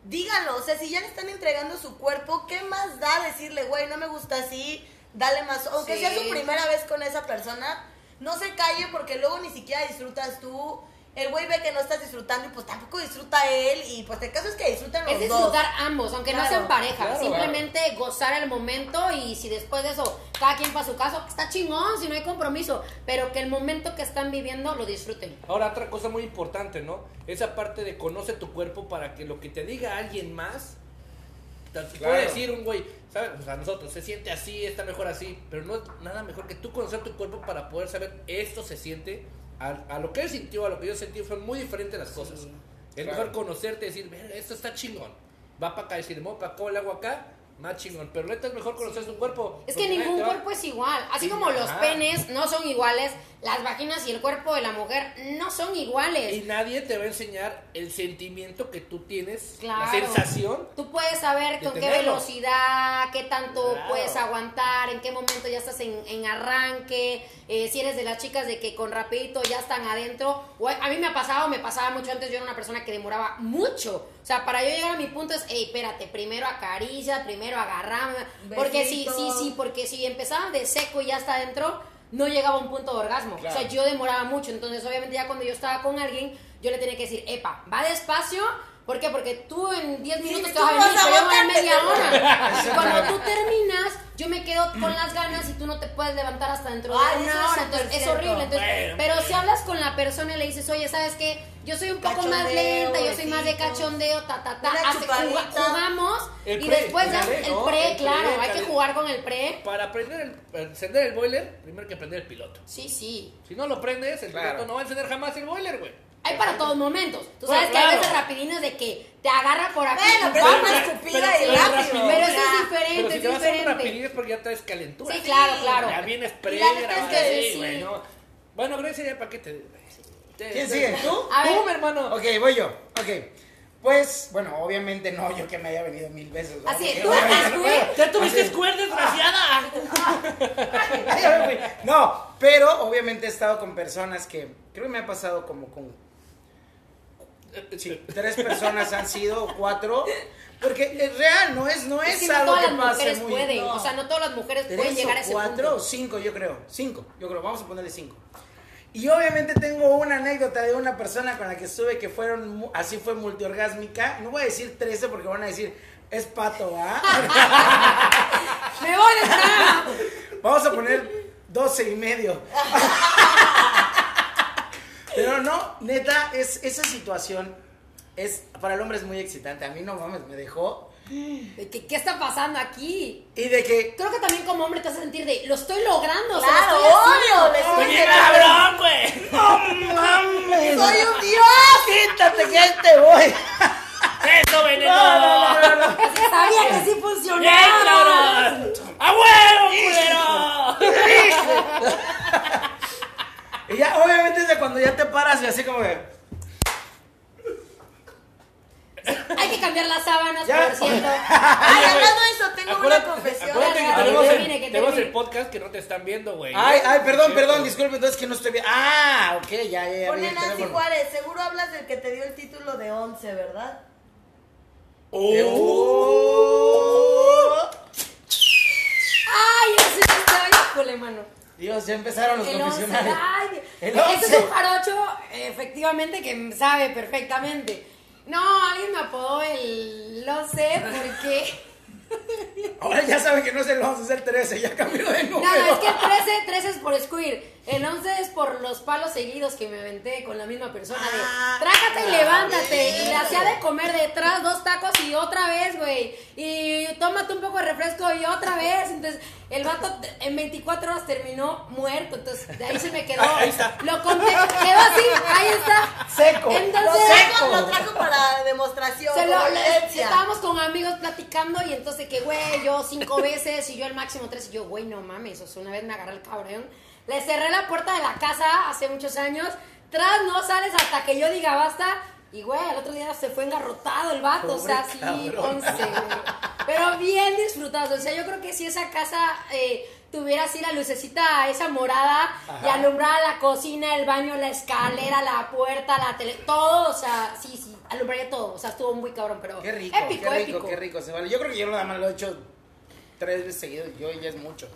[SPEAKER 3] díganlo, o sea, si ya le están entregando su cuerpo, ¿qué más da decirle, güey, no me gusta así, dale más, aunque
[SPEAKER 2] Sí.
[SPEAKER 3] sea su primera vez con esa persona, no se calle porque luego ni siquiera disfrutas tú. El güey ve que no estás disfrutando y pues tampoco disfruta él y pues el caso es que disfruten los
[SPEAKER 2] Es
[SPEAKER 3] dos.
[SPEAKER 2] disfrutar ambos, aunque no sean pareja.
[SPEAKER 6] claro.
[SPEAKER 2] simplemente gozar el momento y si después de eso cada quien para su caso, está chingón, si no hay compromiso. Pero que el momento que están viviendo lo disfruten.
[SPEAKER 6] Ahora, otra cosa muy importante, ¿no? Esa parte de conoce tu cuerpo para que lo que te diga alguien más,
[SPEAKER 5] Claro.
[SPEAKER 6] puede decir un güey, ¿sabes? O sea, nosotros, se siente así, está mejor así, pero no es nada mejor que tú conocer tu cuerpo para poder saber esto se siente, a, a lo que él sintió, a lo que yo sentí, son muy diferentes las cosas. es
[SPEAKER 5] claro.
[SPEAKER 6] mejor conocerte y decir, "Verga, esto está chingón, va para acá, decir, ¿cómo para acá le hago acá? Más chingón, pero neta es mejor conocer tu cuerpo.
[SPEAKER 2] Es que ningún
[SPEAKER 6] va-
[SPEAKER 2] cuerpo es igual. Así
[SPEAKER 6] Sí,
[SPEAKER 2] como los penes no son iguales, las vaginas y el cuerpo de la mujer no son iguales.
[SPEAKER 6] Y nadie te va a enseñar el sentimiento que tú tienes,
[SPEAKER 2] Claro.
[SPEAKER 6] la sensación.
[SPEAKER 2] Tú puedes saber con qué
[SPEAKER 6] tenerlo.
[SPEAKER 2] velocidad, qué tanto
[SPEAKER 6] Claro.
[SPEAKER 2] puedes aguantar, en qué momento ya estás en, en arranque, eh, si eres de las chicas de que con rapidito ya están adentro. O a mí me ha pasado, me pasaba mucho antes, yo era una persona que demoraba mucho. O sea, para yo llegar a mi punto es, hey, espérate, primero acaricia, primero agarrame. Porque sí, sí, sí, porque si empezaba de seco y ya está adentro, no llegaba a un punto de orgasmo.
[SPEAKER 5] Claro.
[SPEAKER 2] O sea, yo demoraba mucho. Entonces, obviamente, ya cuando yo estaba con alguien, yo le tenía que decir, epa, va despacio. ¿Por qué? Porque tú en 10 minutos te
[SPEAKER 3] tú
[SPEAKER 2] vas a
[SPEAKER 3] vas
[SPEAKER 2] venir,
[SPEAKER 3] a
[SPEAKER 2] pero yo voy en
[SPEAKER 3] aguantarte,
[SPEAKER 2] media hora. Cuando tú terminas, yo me quedo con las ganas y tú no te puedes levantar hasta dentro de
[SPEAKER 3] Ay, eso
[SPEAKER 2] una
[SPEAKER 3] es
[SPEAKER 2] hora. Entonces, es horrible. Entonces,
[SPEAKER 6] Bueno,
[SPEAKER 2] pero si hablas con la persona y le dices, oye, ¿sabes qué? Yo soy un poco más lenta, yo soy más de cachondeo, ta, ta, ta. Hace- juga- jugamos y
[SPEAKER 6] pre,
[SPEAKER 2] después ya el
[SPEAKER 6] ¿no?
[SPEAKER 2] pre,
[SPEAKER 6] El pre,
[SPEAKER 2] claro, hay que jugar con el pre.
[SPEAKER 6] Para prender el, encender el boiler, primero hay que prender el piloto.
[SPEAKER 2] Sí, sí.
[SPEAKER 6] Si no lo prendes, el
[SPEAKER 5] Claro.
[SPEAKER 6] piloto no va a encender jamás el boiler, güey.
[SPEAKER 2] Hay para todos momentos. Tú
[SPEAKER 6] Bueno,
[SPEAKER 2] sabes que hay veces rapidines de que te agarra por aquí.
[SPEAKER 3] Bueno, pero es una
[SPEAKER 6] pero-
[SPEAKER 3] escupida
[SPEAKER 6] pero-
[SPEAKER 3] y
[SPEAKER 6] pero
[SPEAKER 3] rápido.
[SPEAKER 6] rápido.
[SPEAKER 2] Pero eso es diferente,
[SPEAKER 6] Pero si
[SPEAKER 2] es
[SPEAKER 6] te vas a un
[SPEAKER 2] diferente.
[SPEAKER 6] rapidín es porque ya traes calentura.
[SPEAKER 2] Sí, claro, claro.
[SPEAKER 6] Ya vienes
[SPEAKER 3] Y
[SPEAKER 6] pre
[SPEAKER 3] la neta es que
[SPEAKER 6] sí,
[SPEAKER 2] sí.
[SPEAKER 6] güey, no. Bueno, Grecia, ya para qué te... te-
[SPEAKER 5] ¿Quién
[SPEAKER 6] te-
[SPEAKER 5] sigue? ¿Tú?
[SPEAKER 2] A
[SPEAKER 6] Tú,
[SPEAKER 2] ver.
[SPEAKER 6] mi hermano.
[SPEAKER 5] Ok, voy yo. Ok. Pues, bueno, obviamente no yo que me haya venido mil veces. ¿no?
[SPEAKER 2] Así, tú
[SPEAKER 5] puedo.
[SPEAKER 6] Ya tuviste cuerda, desgraciada.
[SPEAKER 5] Fui. No, pero obviamente he estado con personas que creo que me ha pasado como con sí, tres personas han sido o cuatro, porque es real, no es no
[SPEAKER 2] Es
[SPEAKER 5] es,
[SPEAKER 2] que no
[SPEAKER 5] algo
[SPEAKER 2] todas
[SPEAKER 5] que
[SPEAKER 2] las
[SPEAKER 5] pase
[SPEAKER 2] mujeres
[SPEAKER 5] muy
[SPEAKER 2] pueden.
[SPEAKER 3] no.
[SPEAKER 2] O sea, no todas las mujeres pueden llegar a ese
[SPEAKER 5] cuatro o
[SPEAKER 2] punto.
[SPEAKER 5] cinco, yo creo, cinco, yo creo, vamos a ponerle cinco. Y obviamente tengo una anécdota de una persona con la que estuve que fueron, así fue multiorgásmica. No voy a decir 13 porque van a decir, es pato, ¿ah?
[SPEAKER 2] ¡Me voy de!
[SPEAKER 5] Vamos a poner 12 y medio. Pero no, neta, es, esa situación es, para el hombre es muy excitante. A mí no mames, me dejó.
[SPEAKER 2] De que, ¿Qué está pasando aquí?
[SPEAKER 5] Y de que,
[SPEAKER 2] Creo que también como hombre te vas a sentir de, lo estoy logrando, o sea,
[SPEAKER 3] Claro,
[SPEAKER 2] lo estoy haciendo.
[SPEAKER 3] obvio, le
[SPEAKER 5] ¡Oye,
[SPEAKER 3] estoy
[SPEAKER 5] cabrón, güey! ¡No mames!
[SPEAKER 3] ¡Soy un dios!
[SPEAKER 5] ¡Quítate que ahí te voy!
[SPEAKER 6] ¡Eso, veneno!
[SPEAKER 5] No, no, no, no, no.
[SPEAKER 2] Sabía que sí
[SPEAKER 6] ¡Bien,
[SPEAKER 2] funcionaba.
[SPEAKER 6] ¡A huevo, culero!
[SPEAKER 5] Y ya, obviamente, es de cuando ya te paras y así como de.
[SPEAKER 2] Hay que cambiar las sábanas,
[SPEAKER 5] Ya.
[SPEAKER 2] por cierto.
[SPEAKER 3] Ay, hablando de eso, tengo
[SPEAKER 6] Acuérdate,
[SPEAKER 3] una confesión.
[SPEAKER 6] acuérdate que
[SPEAKER 2] Dale,
[SPEAKER 6] tenemos, el,
[SPEAKER 2] que
[SPEAKER 6] tenemos
[SPEAKER 2] termine.
[SPEAKER 6] el podcast que no te están viendo, güey.
[SPEAKER 5] Ay, ay, perdón, perdón, disculpe, entonces que no estoy bien. Ah, ok, ya, ya,
[SPEAKER 3] Pone Nancy. Juárez, seguro hablas del que te dio el título de 11, ¿verdad?
[SPEAKER 5] Oh.
[SPEAKER 2] Ay, ese está híjole, mano.
[SPEAKER 5] Dios, ya empezaron los
[SPEAKER 2] El once, ay,
[SPEAKER 5] El
[SPEAKER 2] Este
[SPEAKER 5] once.
[SPEAKER 2] es un jarocho, efectivamente, que sabe perfectamente. No, alguien me apodó el... Lo sé, porque...
[SPEAKER 5] Ahora ya saben que no es el 11, es el 13, ya cambió de número.
[SPEAKER 2] No, es que el 13, 13 es por Squir. El 11 es por los palos seguidos que me aventé con la misma persona. De,
[SPEAKER 3] Ah,
[SPEAKER 2] trágate y levántate. Y le hacía de comer detrás dos tacos y otra vez, güey. Y tómate un poco de refresco y otra vez. Entonces, el vato en 24 horas terminó muerto. Entonces, de ahí se me quedó.
[SPEAKER 6] Ahí está.
[SPEAKER 2] Lo conté. Quedó así, ahí está.
[SPEAKER 5] Seco.
[SPEAKER 3] Lo
[SPEAKER 2] Entonces,
[SPEAKER 3] trajo, lo trajo para demostración.
[SPEAKER 2] se lo, estábamos con amigos platicando y entonces que, güey, yo cinco veces y yo el máximo tres. Y yo, güey, no mames. O sea, una vez me agarré el cabrón. Le cerré la puerta de la casa hace muchos años. Tras no sales hasta que yo diga basta. Y, güey, al otro día se fue engarrotado el vato. o sea, sí,
[SPEAKER 5] cabrón.
[SPEAKER 2] once, güey. Pero bien disfrutado. O sea, yo creo que si esa casa eh, tuviera así la lucecita, esa morada, y alumbrara la cocina, el baño, la escalera, la puerta, la tele, todo, o sea, sí, sí, alumbraría todo. O sea, estuvo muy cabrón, pero
[SPEAKER 5] Qué rico,
[SPEAKER 2] épico,
[SPEAKER 5] qué rico,
[SPEAKER 2] épico.
[SPEAKER 5] qué rico se vale. Yo creo que yo nada más lo he hecho tres veces seguido, yo ya es mucho.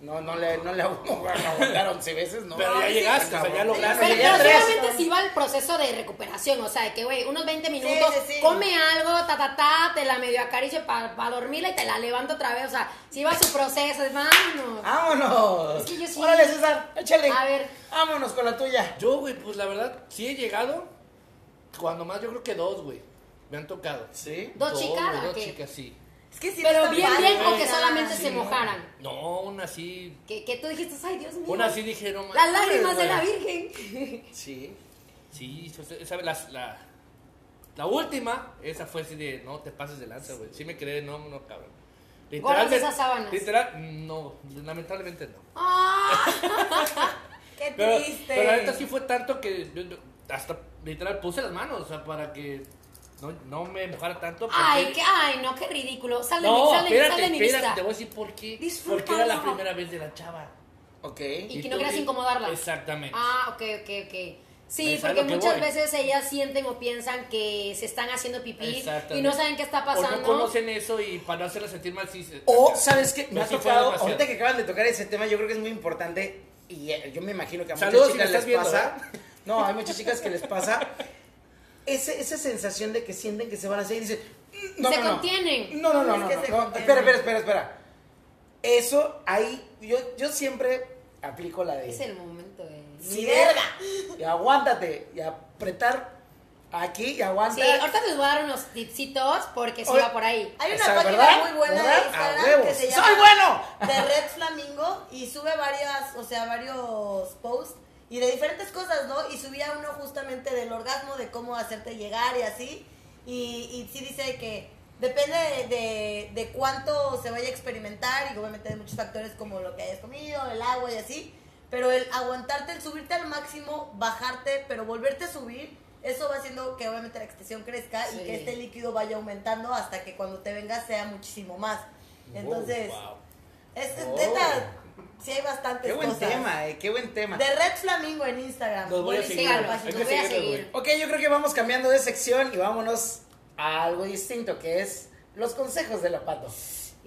[SPEAKER 5] No, no le, no le aguantar 11 veces, no.
[SPEAKER 6] Pero ya
[SPEAKER 3] sí,
[SPEAKER 6] llegaste, o sea, ya
[SPEAKER 5] cabrón.
[SPEAKER 6] lograste.
[SPEAKER 2] Pero, solamente si va el proceso de recuperación, o sea, de que, güey, unos 20 minutos,
[SPEAKER 3] sí, sí.
[SPEAKER 2] come algo, ta, ta, ta, te la medio acaricio para dormirla y te la levanto otra vez, o sea, si va su proceso, vámonos.
[SPEAKER 5] ¡Vámonos!
[SPEAKER 2] Es que yo sí-
[SPEAKER 5] Órale, César, échale.
[SPEAKER 2] A ver.
[SPEAKER 5] Vámonos con la tuya.
[SPEAKER 6] Yo, güey, pues la verdad, sí he llegado. Cuando más, yo creo que dos, güey. Me han tocado.
[SPEAKER 5] ¿Sí?
[SPEAKER 2] ¿Dos chicas
[SPEAKER 6] güey,
[SPEAKER 2] o
[SPEAKER 6] Dos
[SPEAKER 2] qué?
[SPEAKER 6] chicas, sí.
[SPEAKER 3] Es que sí
[SPEAKER 2] Pero bien,
[SPEAKER 3] padre,
[SPEAKER 2] bien, o que solamente
[SPEAKER 6] Sí,
[SPEAKER 2] se mojaran.
[SPEAKER 6] No, una sí.
[SPEAKER 2] Que, que tú dijiste, ay, Dios mío.
[SPEAKER 6] Una sí dije, no
[SPEAKER 2] Las lágrimas de la Virgen.
[SPEAKER 5] Sí.
[SPEAKER 6] Sí, esa la, la, la última, esa fue así de, no te pases de lanza, güey. Sí me quedé, no, no, cabrón.
[SPEAKER 2] Gordas esas sábanas.
[SPEAKER 6] Literal, no, lamentablemente no.
[SPEAKER 2] Ah,
[SPEAKER 3] Qué
[SPEAKER 6] Pero,
[SPEAKER 3] triste.
[SPEAKER 6] pero la neta sí fue tanto que yo- yo hasta literal puse las manos, o sea, para que no, no me mojara tanto. porque-
[SPEAKER 2] ay, qué, ay, no, qué ridículo. Sal de mi,
[SPEAKER 6] No,
[SPEAKER 2] sal de, mi- sal
[SPEAKER 6] espérate,
[SPEAKER 2] de mi
[SPEAKER 6] espérate,
[SPEAKER 2] vista.
[SPEAKER 6] te voy a decir por qué.
[SPEAKER 2] Disfrútalo.
[SPEAKER 6] Porque era la primera vez de la chava.
[SPEAKER 5] Ok.
[SPEAKER 2] Y que no querías incomodarla.
[SPEAKER 6] Exactamente.
[SPEAKER 2] Ah, ok, ok, ok. Sí, porque
[SPEAKER 6] que
[SPEAKER 2] muchas
[SPEAKER 6] voy.
[SPEAKER 2] veces ellas sienten o piensan que se están haciendo pipí
[SPEAKER 6] Exactamente.
[SPEAKER 2] y no saben qué está
[SPEAKER 6] O
[SPEAKER 2] pasando.
[SPEAKER 6] no conocen eso y para no hacerla sentir mal, sí. se-
[SPEAKER 5] O, ¿sabes qué? Me
[SPEAKER 6] Pero
[SPEAKER 5] ha tocado,
[SPEAKER 6] demasiado.
[SPEAKER 5] ahorita que acaban de tocar ese tema, yo creo que es muy importante y eh, yo me imagino que a muchas
[SPEAKER 6] Saludos, si
[SPEAKER 5] chicas
[SPEAKER 6] me estás
[SPEAKER 5] les
[SPEAKER 6] viendo,
[SPEAKER 5] pasa.
[SPEAKER 6] ¿eh?
[SPEAKER 5] No, hay muchas chicas que les pasa ese, esa sensación de que sienten que se van a hacer y dicen, "Mm, no,
[SPEAKER 2] Se
[SPEAKER 5] no, no".
[SPEAKER 2] contienen.
[SPEAKER 5] No, no, no, no, no,
[SPEAKER 3] se.
[SPEAKER 5] Espera, espera, espera, espera. Eso ahí, yo, yo siempre aplico la de
[SPEAKER 2] Es el momento de...
[SPEAKER 3] Ni verga.
[SPEAKER 5] y aguántate y apretar aquí y aguanta.
[SPEAKER 2] Sí, ahorita les voy a dar unos tipsitos porque sí
[SPEAKER 5] Oye,
[SPEAKER 2] va por ahí.
[SPEAKER 3] Hay una página
[SPEAKER 5] ¿verdad?
[SPEAKER 3] muy buena
[SPEAKER 5] ¿Verdad?
[SPEAKER 3] de Instagram que se llama
[SPEAKER 5] ¡Soy bueno!
[SPEAKER 3] de Red Flamingo y sube varias, o sea, varios posts y de diferentes cosas, ¿no? Y subía uno justamente del orgasmo, de cómo hacerte llegar y así. Y, y sí dice que depende de, de, de cuánto se vaya a experimentar y obviamente de muchos factores como lo que hayas comido, el agua y así. Pero el aguantarte, el subirte al máximo, bajarte, pero volverte a subir, eso va haciendo que obviamente la extensión crezca
[SPEAKER 2] Sí.
[SPEAKER 3] y que este líquido vaya aumentando hasta que cuando te venga sea muchísimo más. Entonces,
[SPEAKER 6] wow.
[SPEAKER 3] es
[SPEAKER 5] Oh.
[SPEAKER 3] Sí hay bastantes
[SPEAKER 5] Qué buen
[SPEAKER 3] cosas.
[SPEAKER 5] tema, eh, qué buen tema.
[SPEAKER 3] De Red Flamingo en Instagram.
[SPEAKER 6] Los voy a seguir.
[SPEAKER 2] Síganlo.
[SPEAKER 6] Hay
[SPEAKER 2] los
[SPEAKER 6] que
[SPEAKER 2] voy a
[SPEAKER 6] seguirlos,
[SPEAKER 2] seguir.
[SPEAKER 5] Ok, yo creo que vamos cambiando de sección y vámonos a algo distinto, que es los consejos de la pato.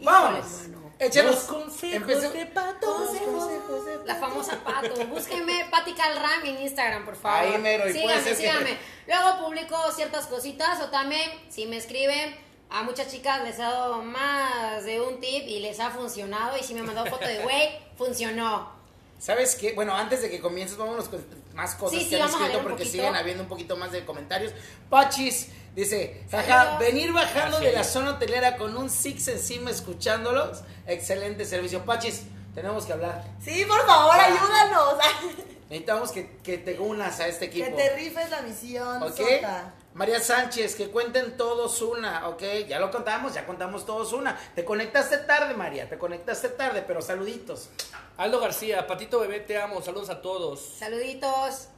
[SPEAKER 5] ¡Vámonos!
[SPEAKER 2] mano.
[SPEAKER 5] Échenos.
[SPEAKER 6] Los consejos
[SPEAKER 5] Empecé-
[SPEAKER 6] de Pato.
[SPEAKER 5] Los consejos de
[SPEAKER 2] La famosa Pato. Búsquenme Pati Calram en Instagram, por favor.
[SPEAKER 5] Ahí mero, y puede
[SPEAKER 2] síganme,
[SPEAKER 5] ser que-
[SPEAKER 2] síganme. Luego publico ciertas cositas o también, si me escriben, a muchas chicas les he dado más de un tip y les ha funcionado. Y si me han mandado foto de, güey, funcionó.
[SPEAKER 5] ¿Sabes qué? Bueno, antes de que comiences, vámonos con más cosas
[SPEAKER 2] Sí, sí,
[SPEAKER 5] que han
[SPEAKER 2] vamos a
[SPEAKER 5] escrito porque
[SPEAKER 2] poquito.
[SPEAKER 5] siguen habiendo un poquito más de comentarios. Pachis dice, jaja, venir bajando de la zona hotelera con un Six encima escuchándolos. Excelente servicio. Pachis, tenemos que hablar.
[SPEAKER 3] Sí, por favor, ayúdanos.
[SPEAKER 5] Necesitamos que, que te unas a este
[SPEAKER 3] que
[SPEAKER 5] equipo.
[SPEAKER 3] te rifes la misión,
[SPEAKER 5] ¿Ok?
[SPEAKER 3] Sota.
[SPEAKER 5] María Sánchez, que cuenten todos una, ¿ok? Ya lo contamos, ya contamos todos una. Te conectaste tarde, María, te conectaste tarde, pero saluditos.
[SPEAKER 6] Aldo García, Patito Bebé, te amo. Saludos a todos.
[SPEAKER 2] Saluditos.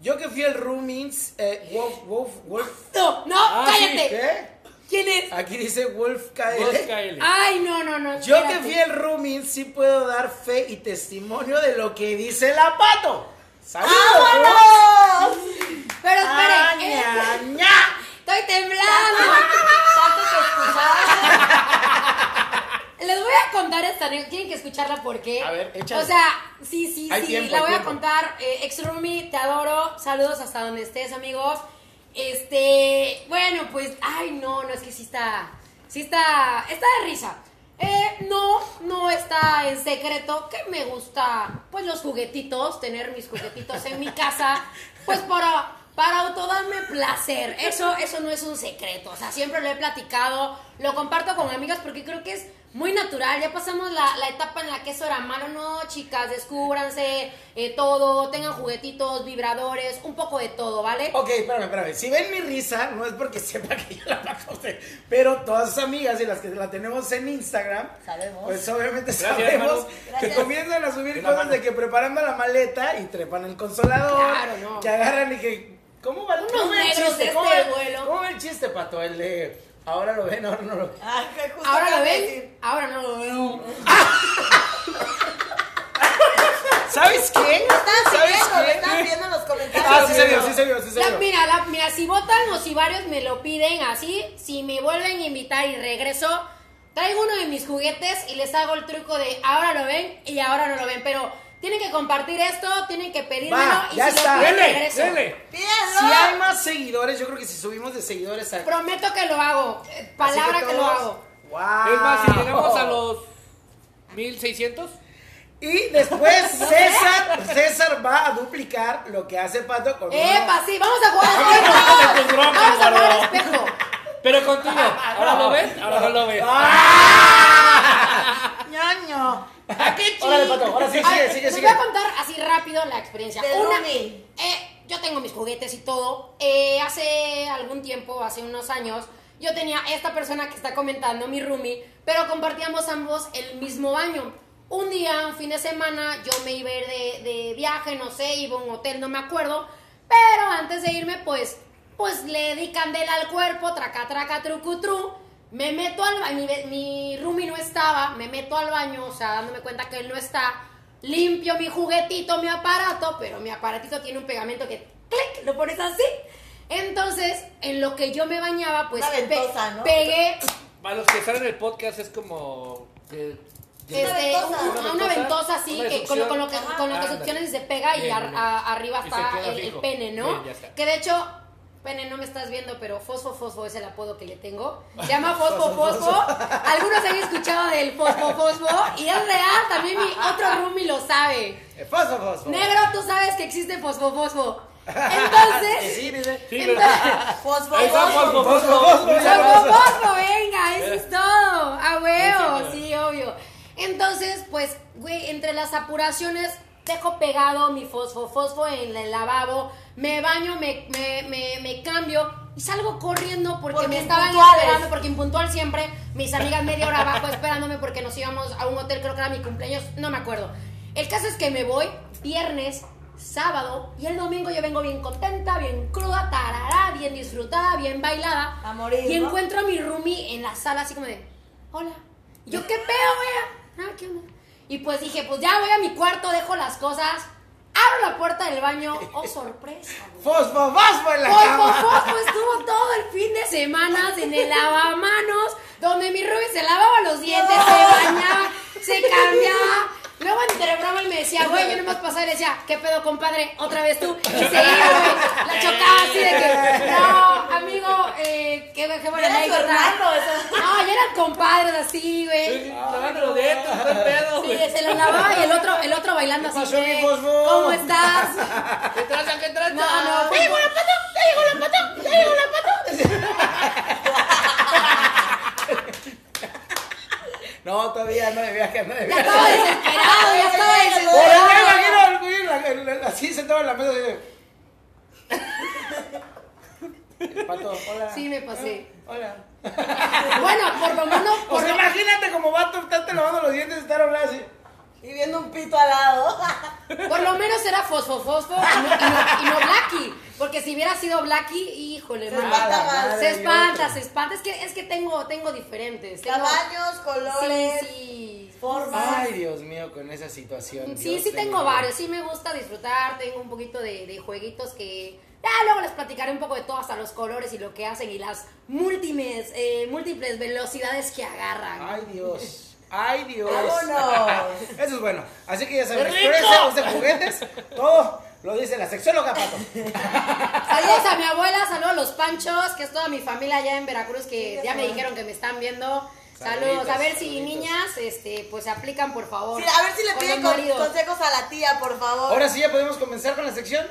[SPEAKER 5] Yo que fui el Roomings, eh, Wolf, Wolf, Wolf,
[SPEAKER 2] No, no,
[SPEAKER 6] Ah, sí,
[SPEAKER 2] cállate.
[SPEAKER 5] ¿qué?
[SPEAKER 2] ¿Quién es?
[SPEAKER 5] Aquí dice Wolf KL.
[SPEAKER 6] Vos, KL.
[SPEAKER 2] Ay, no, no, no.
[SPEAKER 5] Yo que fui el Roomings, sí puedo dar fe y testimonio de lo que dice la pato. ¡Saludos!
[SPEAKER 3] ¡Vámonos!
[SPEAKER 2] Pero
[SPEAKER 5] Ah,
[SPEAKER 2] esperen, eh,
[SPEAKER 5] ña, ña.
[SPEAKER 2] estoy temblando.
[SPEAKER 3] Tanto que.
[SPEAKER 2] Les voy a contar esta. Tienen que escucharla porque.
[SPEAKER 5] A ver, échale.
[SPEAKER 2] O sea, sí, sí,
[SPEAKER 5] Hay
[SPEAKER 2] sí.
[SPEAKER 5] tiempo,
[SPEAKER 2] la voy a contar. Eh, ex roomie, te adoro. Saludos hasta donde estés, amigos. Este. Bueno, pues. Ay, no, no, es que sí está. Sí está. Está de risa. Eh, no, no está en secreto que me gusta, pues los juguetitos, tener mis juguetitos en mi casa, pues para, para autodarme placer. Eso, eso no es un secreto, o sea, siempre lo he platicado, lo comparto con amigas porque creo que es muy natural. Ya pasamos la, la etapa en la que eso era malo, no, chicas, descúbranse eh, todo, tengan juguetitos, vibradores, un poco de todo, ¿vale?
[SPEAKER 5] Ok, espérame, espérame. Si ven mi risa, no es porque sepa que yo la pago a usted, pero todas sus amigas y las que la tenemos en Instagram,
[SPEAKER 3] Sabemos.
[SPEAKER 5] pues obviamente
[SPEAKER 6] Gracias,
[SPEAKER 5] sabemos que comienzan a subir cosas
[SPEAKER 6] mano.
[SPEAKER 5] de que preparando la maleta y trepan el consolador,
[SPEAKER 2] Claro, no.
[SPEAKER 5] que agarran y que... ¿Cómo va,
[SPEAKER 2] Unos
[SPEAKER 5] cómo el chiste?
[SPEAKER 2] de
[SPEAKER 5] ¿Cómo,
[SPEAKER 2] este
[SPEAKER 5] va-
[SPEAKER 2] vuelo.
[SPEAKER 5] ¿Cómo va el chiste, Pato? El de... Ahora lo ven, ahora no lo ven.
[SPEAKER 3] Ah,
[SPEAKER 2] Ahora lo ven,
[SPEAKER 3] decir.
[SPEAKER 2] ahora no lo veo.
[SPEAKER 5] ¿Sabes qué?
[SPEAKER 3] Me están
[SPEAKER 5] ¿Sabes
[SPEAKER 3] siguiendo, están viendo en los comentarios.
[SPEAKER 5] Ah, sí se vio, sí se vio, sí se
[SPEAKER 2] La-
[SPEAKER 5] vio.
[SPEAKER 2] mira, la- mira, si votan o si varios me lo piden así, si me vuelven a invitar y regreso, traigo uno de mis juguetes y les hago el truco de ahora lo ven y ahora no lo ven. Pero tienen que compartir esto, tienen que pedírmelo
[SPEAKER 5] Va,
[SPEAKER 2] y
[SPEAKER 5] ya
[SPEAKER 2] si
[SPEAKER 5] está.
[SPEAKER 2] lo piden,
[SPEAKER 6] Dele,
[SPEAKER 2] regreso.
[SPEAKER 6] dele.
[SPEAKER 3] ¡Pídanlo!
[SPEAKER 5] Si hay más seguidores, yo creo que si subimos de seguidores a...
[SPEAKER 2] Prometo que lo hago. eh, Palabra que, lo hago.
[SPEAKER 5] Wow.
[SPEAKER 6] Es más, si llegamos a los 1600,
[SPEAKER 5] Y después César, César va a duplicar lo que hace Pato con
[SPEAKER 2] Epa, sí, vamos a jugar al espejo. Vamos a jugar al espejo.
[SPEAKER 6] pero contigo. ¿Ahora lo ven? Ahora no lo
[SPEAKER 5] ñaño.
[SPEAKER 2] ¡Ah, qué chido!
[SPEAKER 5] Órale, Pato, ahora sí,
[SPEAKER 2] A ver,
[SPEAKER 5] sigue, sigue,
[SPEAKER 2] les
[SPEAKER 5] sigue.
[SPEAKER 2] voy a contar así rápido la experiencia.
[SPEAKER 3] De
[SPEAKER 2] Una,
[SPEAKER 3] roomie.
[SPEAKER 2] eh, yo tengo mis juguetes y todo. Eh, hace algún tiempo, hace unos años, yo tenía esta persona que está comentando, mi roomie, pero compartíamos ambos el mismo baño. Un día, un fin de semana, yo me iba a ir de, de viaje, no sé, iba a un hotel, no me acuerdo. Pero antes de irme, pues, pues le di candela al cuerpo, traca, traca, trucu, tru. Me meto al baño, mi, mi roomie no estaba, me meto al baño, o sea, dándome cuenta que él no está. Limpio mi juguetito, mi aparato, pero mi aparatito tiene un pegamento que, clic, lo pones así. Entonces, en lo que yo me bañaba, pues
[SPEAKER 3] Una
[SPEAKER 2] pe-
[SPEAKER 3] ventosa, ¿no?
[SPEAKER 2] pegué
[SPEAKER 6] Para los que están en el podcast es como... que- que-
[SPEAKER 3] Una
[SPEAKER 2] este,
[SPEAKER 3] ventosa.
[SPEAKER 2] un-
[SPEAKER 6] Una
[SPEAKER 2] una
[SPEAKER 6] ventosa,
[SPEAKER 2] así,
[SPEAKER 6] una
[SPEAKER 2] que con, lo- con lo que,
[SPEAKER 6] succión.
[SPEAKER 2] con lo que succiones y se pega y
[SPEAKER 6] Bien,
[SPEAKER 2] ar-
[SPEAKER 6] bien.
[SPEAKER 2] a- arriba
[SPEAKER 6] Y
[SPEAKER 2] está el, pene, ¿no?
[SPEAKER 6] Bien, ya está.
[SPEAKER 2] que de hecho, pene no me estás viendo, pero Fosfo Fosfo es el apodo que le tengo. Se llama Fosfo Fosfo. Algunos han escuchado del Fosfo Fosfo y es real, también mi otro roomie lo sabe.
[SPEAKER 5] Eh, Fosfo, fosfo.
[SPEAKER 2] Negro, tú sabes que existe Fosfo Fosfo. Entonces,
[SPEAKER 5] Sí, dice.
[SPEAKER 6] Sí.
[SPEAKER 3] Fosfo, fosfo.
[SPEAKER 6] Fosfo,
[SPEAKER 5] Fosfo,
[SPEAKER 2] venga, eso es todo. A huevo,
[SPEAKER 6] sí,
[SPEAKER 2] obvio. Entonces, pues, güey, entre las apuraciones, dejo pegado mi fosfo fosfo en el lavabo, me baño, me, me, me, me cambio y salgo corriendo porque,
[SPEAKER 3] Porque
[SPEAKER 2] me estaban
[SPEAKER 3] impuntuales.
[SPEAKER 2] esperando, porque impuntual siempre, mis amigas media hora abajo esperándome porque nos íbamos a un hotel, creo que era mi cumpleaños, no me acuerdo. El caso es que me voy viernes, sábado y el domingo yo vengo bien contenta, bien cruda, tarará, bien disfrutada, bien bailada.
[SPEAKER 3] A morir,
[SPEAKER 2] Y
[SPEAKER 3] ¿no?
[SPEAKER 2] encuentro a mi roomie en la sala así como de, hola. Y yo, ¿qué pedo, güey? Ah, ¿qué onda? Y pues dije, pues ya voy a mi cuarto, dejo las cosas, abro la puerta del baño, oh, sorpresa, güey.
[SPEAKER 5] Fosfo, fosfo en la
[SPEAKER 2] Fosfo,
[SPEAKER 5] cama.
[SPEAKER 2] Fosfo estuvo todo el fin de semana en el lavamanos, donde mi Ruby se lavaba los dientes, se bañaba, se cambiaba. Luego entre broma él me decía, güey, yo no más pasaba y le decía, ¿qué pedo, compadre? Otra vez tú. Y seguía, güey. La chocaba así de que, no, qué, qué buena
[SPEAKER 3] su
[SPEAKER 2] anécdota.
[SPEAKER 3] hermano, eso.
[SPEAKER 2] No, ya eran compadres así, güey.
[SPEAKER 6] Lavando de esto, buen pedo,
[SPEAKER 2] Sí,
[SPEAKER 6] güey.
[SPEAKER 2] se lo lavaba y el otro, el otro bailando así.
[SPEAKER 5] pasó, mi?
[SPEAKER 2] ¿Cómo estás?
[SPEAKER 6] ¿Qué tranza, qué tranza?
[SPEAKER 2] No, no,
[SPEAKER 5] ¡Te llegó la pata! ¡Te llegó la pata! ¡Te llegó la pata! No, todavía no de viaje, no de
[SPEAKER 2] Ya estaba desesperado, ya estaba desesperado.
[SPEAKER 5] así sentado en la mesa. El pato, hola.
[SPEAKER 2] Sí, me pasé.
[SPEAKER 5] Hola.
[SPEAKER 2] Bueno, por lo menos,
[SPEAKER 5] O
[SPEAKER 2] por
[SPEAKER 5] sea,
[SPEAKER 2] lo
[SPEAKER 5] imagínate como vato, estarte lavando los dientes y estar hablando así.
[SPEAKER 3] Y viendo un pito al lado.
[SPEAKER 2] Por lo menos era fosfo fosfo y no, y no, y no Blacky. Porque si hubiera sido Blacky, híjole,
[SPEAKER 3] Se espanta más.
[SPEAKER 5] madre.
[SPEAKER 2] Se espanta, se espanta. Es que, es que tengo, tengo diferentes. Tengo,
[SPEAKER 3] Tamaños, colores,
[SPEAKER 2] Sí, sí.
[SPEAKER 3] formas.
[SPEAKER 5] Ay, Dios mío, con esa situación.
[SPEAKER 2] Sí,
[SPEAKER 5] Dios
[SPEAKER 2] sí tengo varios. Sí me gusta disfrutar. Tengo un poquito de, de jueguitos que... Ya luego les platicaré un poco de todo, hasta los colores y lo que hacen y las múltiples, eh, múltiples velocidades que agarran.
[SPEAKER 5] Ay, Dios. Ay, Dios.
[SPEAKER 3] Vámonos.
[SPEAKER 5] Eso es bueno. Así que ya saben, expresos de juguetes, todo lo dice la sexóloga Pato.
[SPEAKER 2] Saludos a mi abuela, saludos a los panchos, que es toda mi familia allá en Veracruz que
[SPEAKER 3] Sí,
[SPEAKER 2] ya me dijeron que me están viendo. Saludos, a ver si
[SPEAKER 5] saluditos.
[SPEAKER 2] niñas, este, pues se aplican por favor.
[SPEAKER 3] Sí, a ver si le piden con- consejos a la tía, por favor.
[SPEAKER 5] Ahora sí ya podemos comenzar con la sección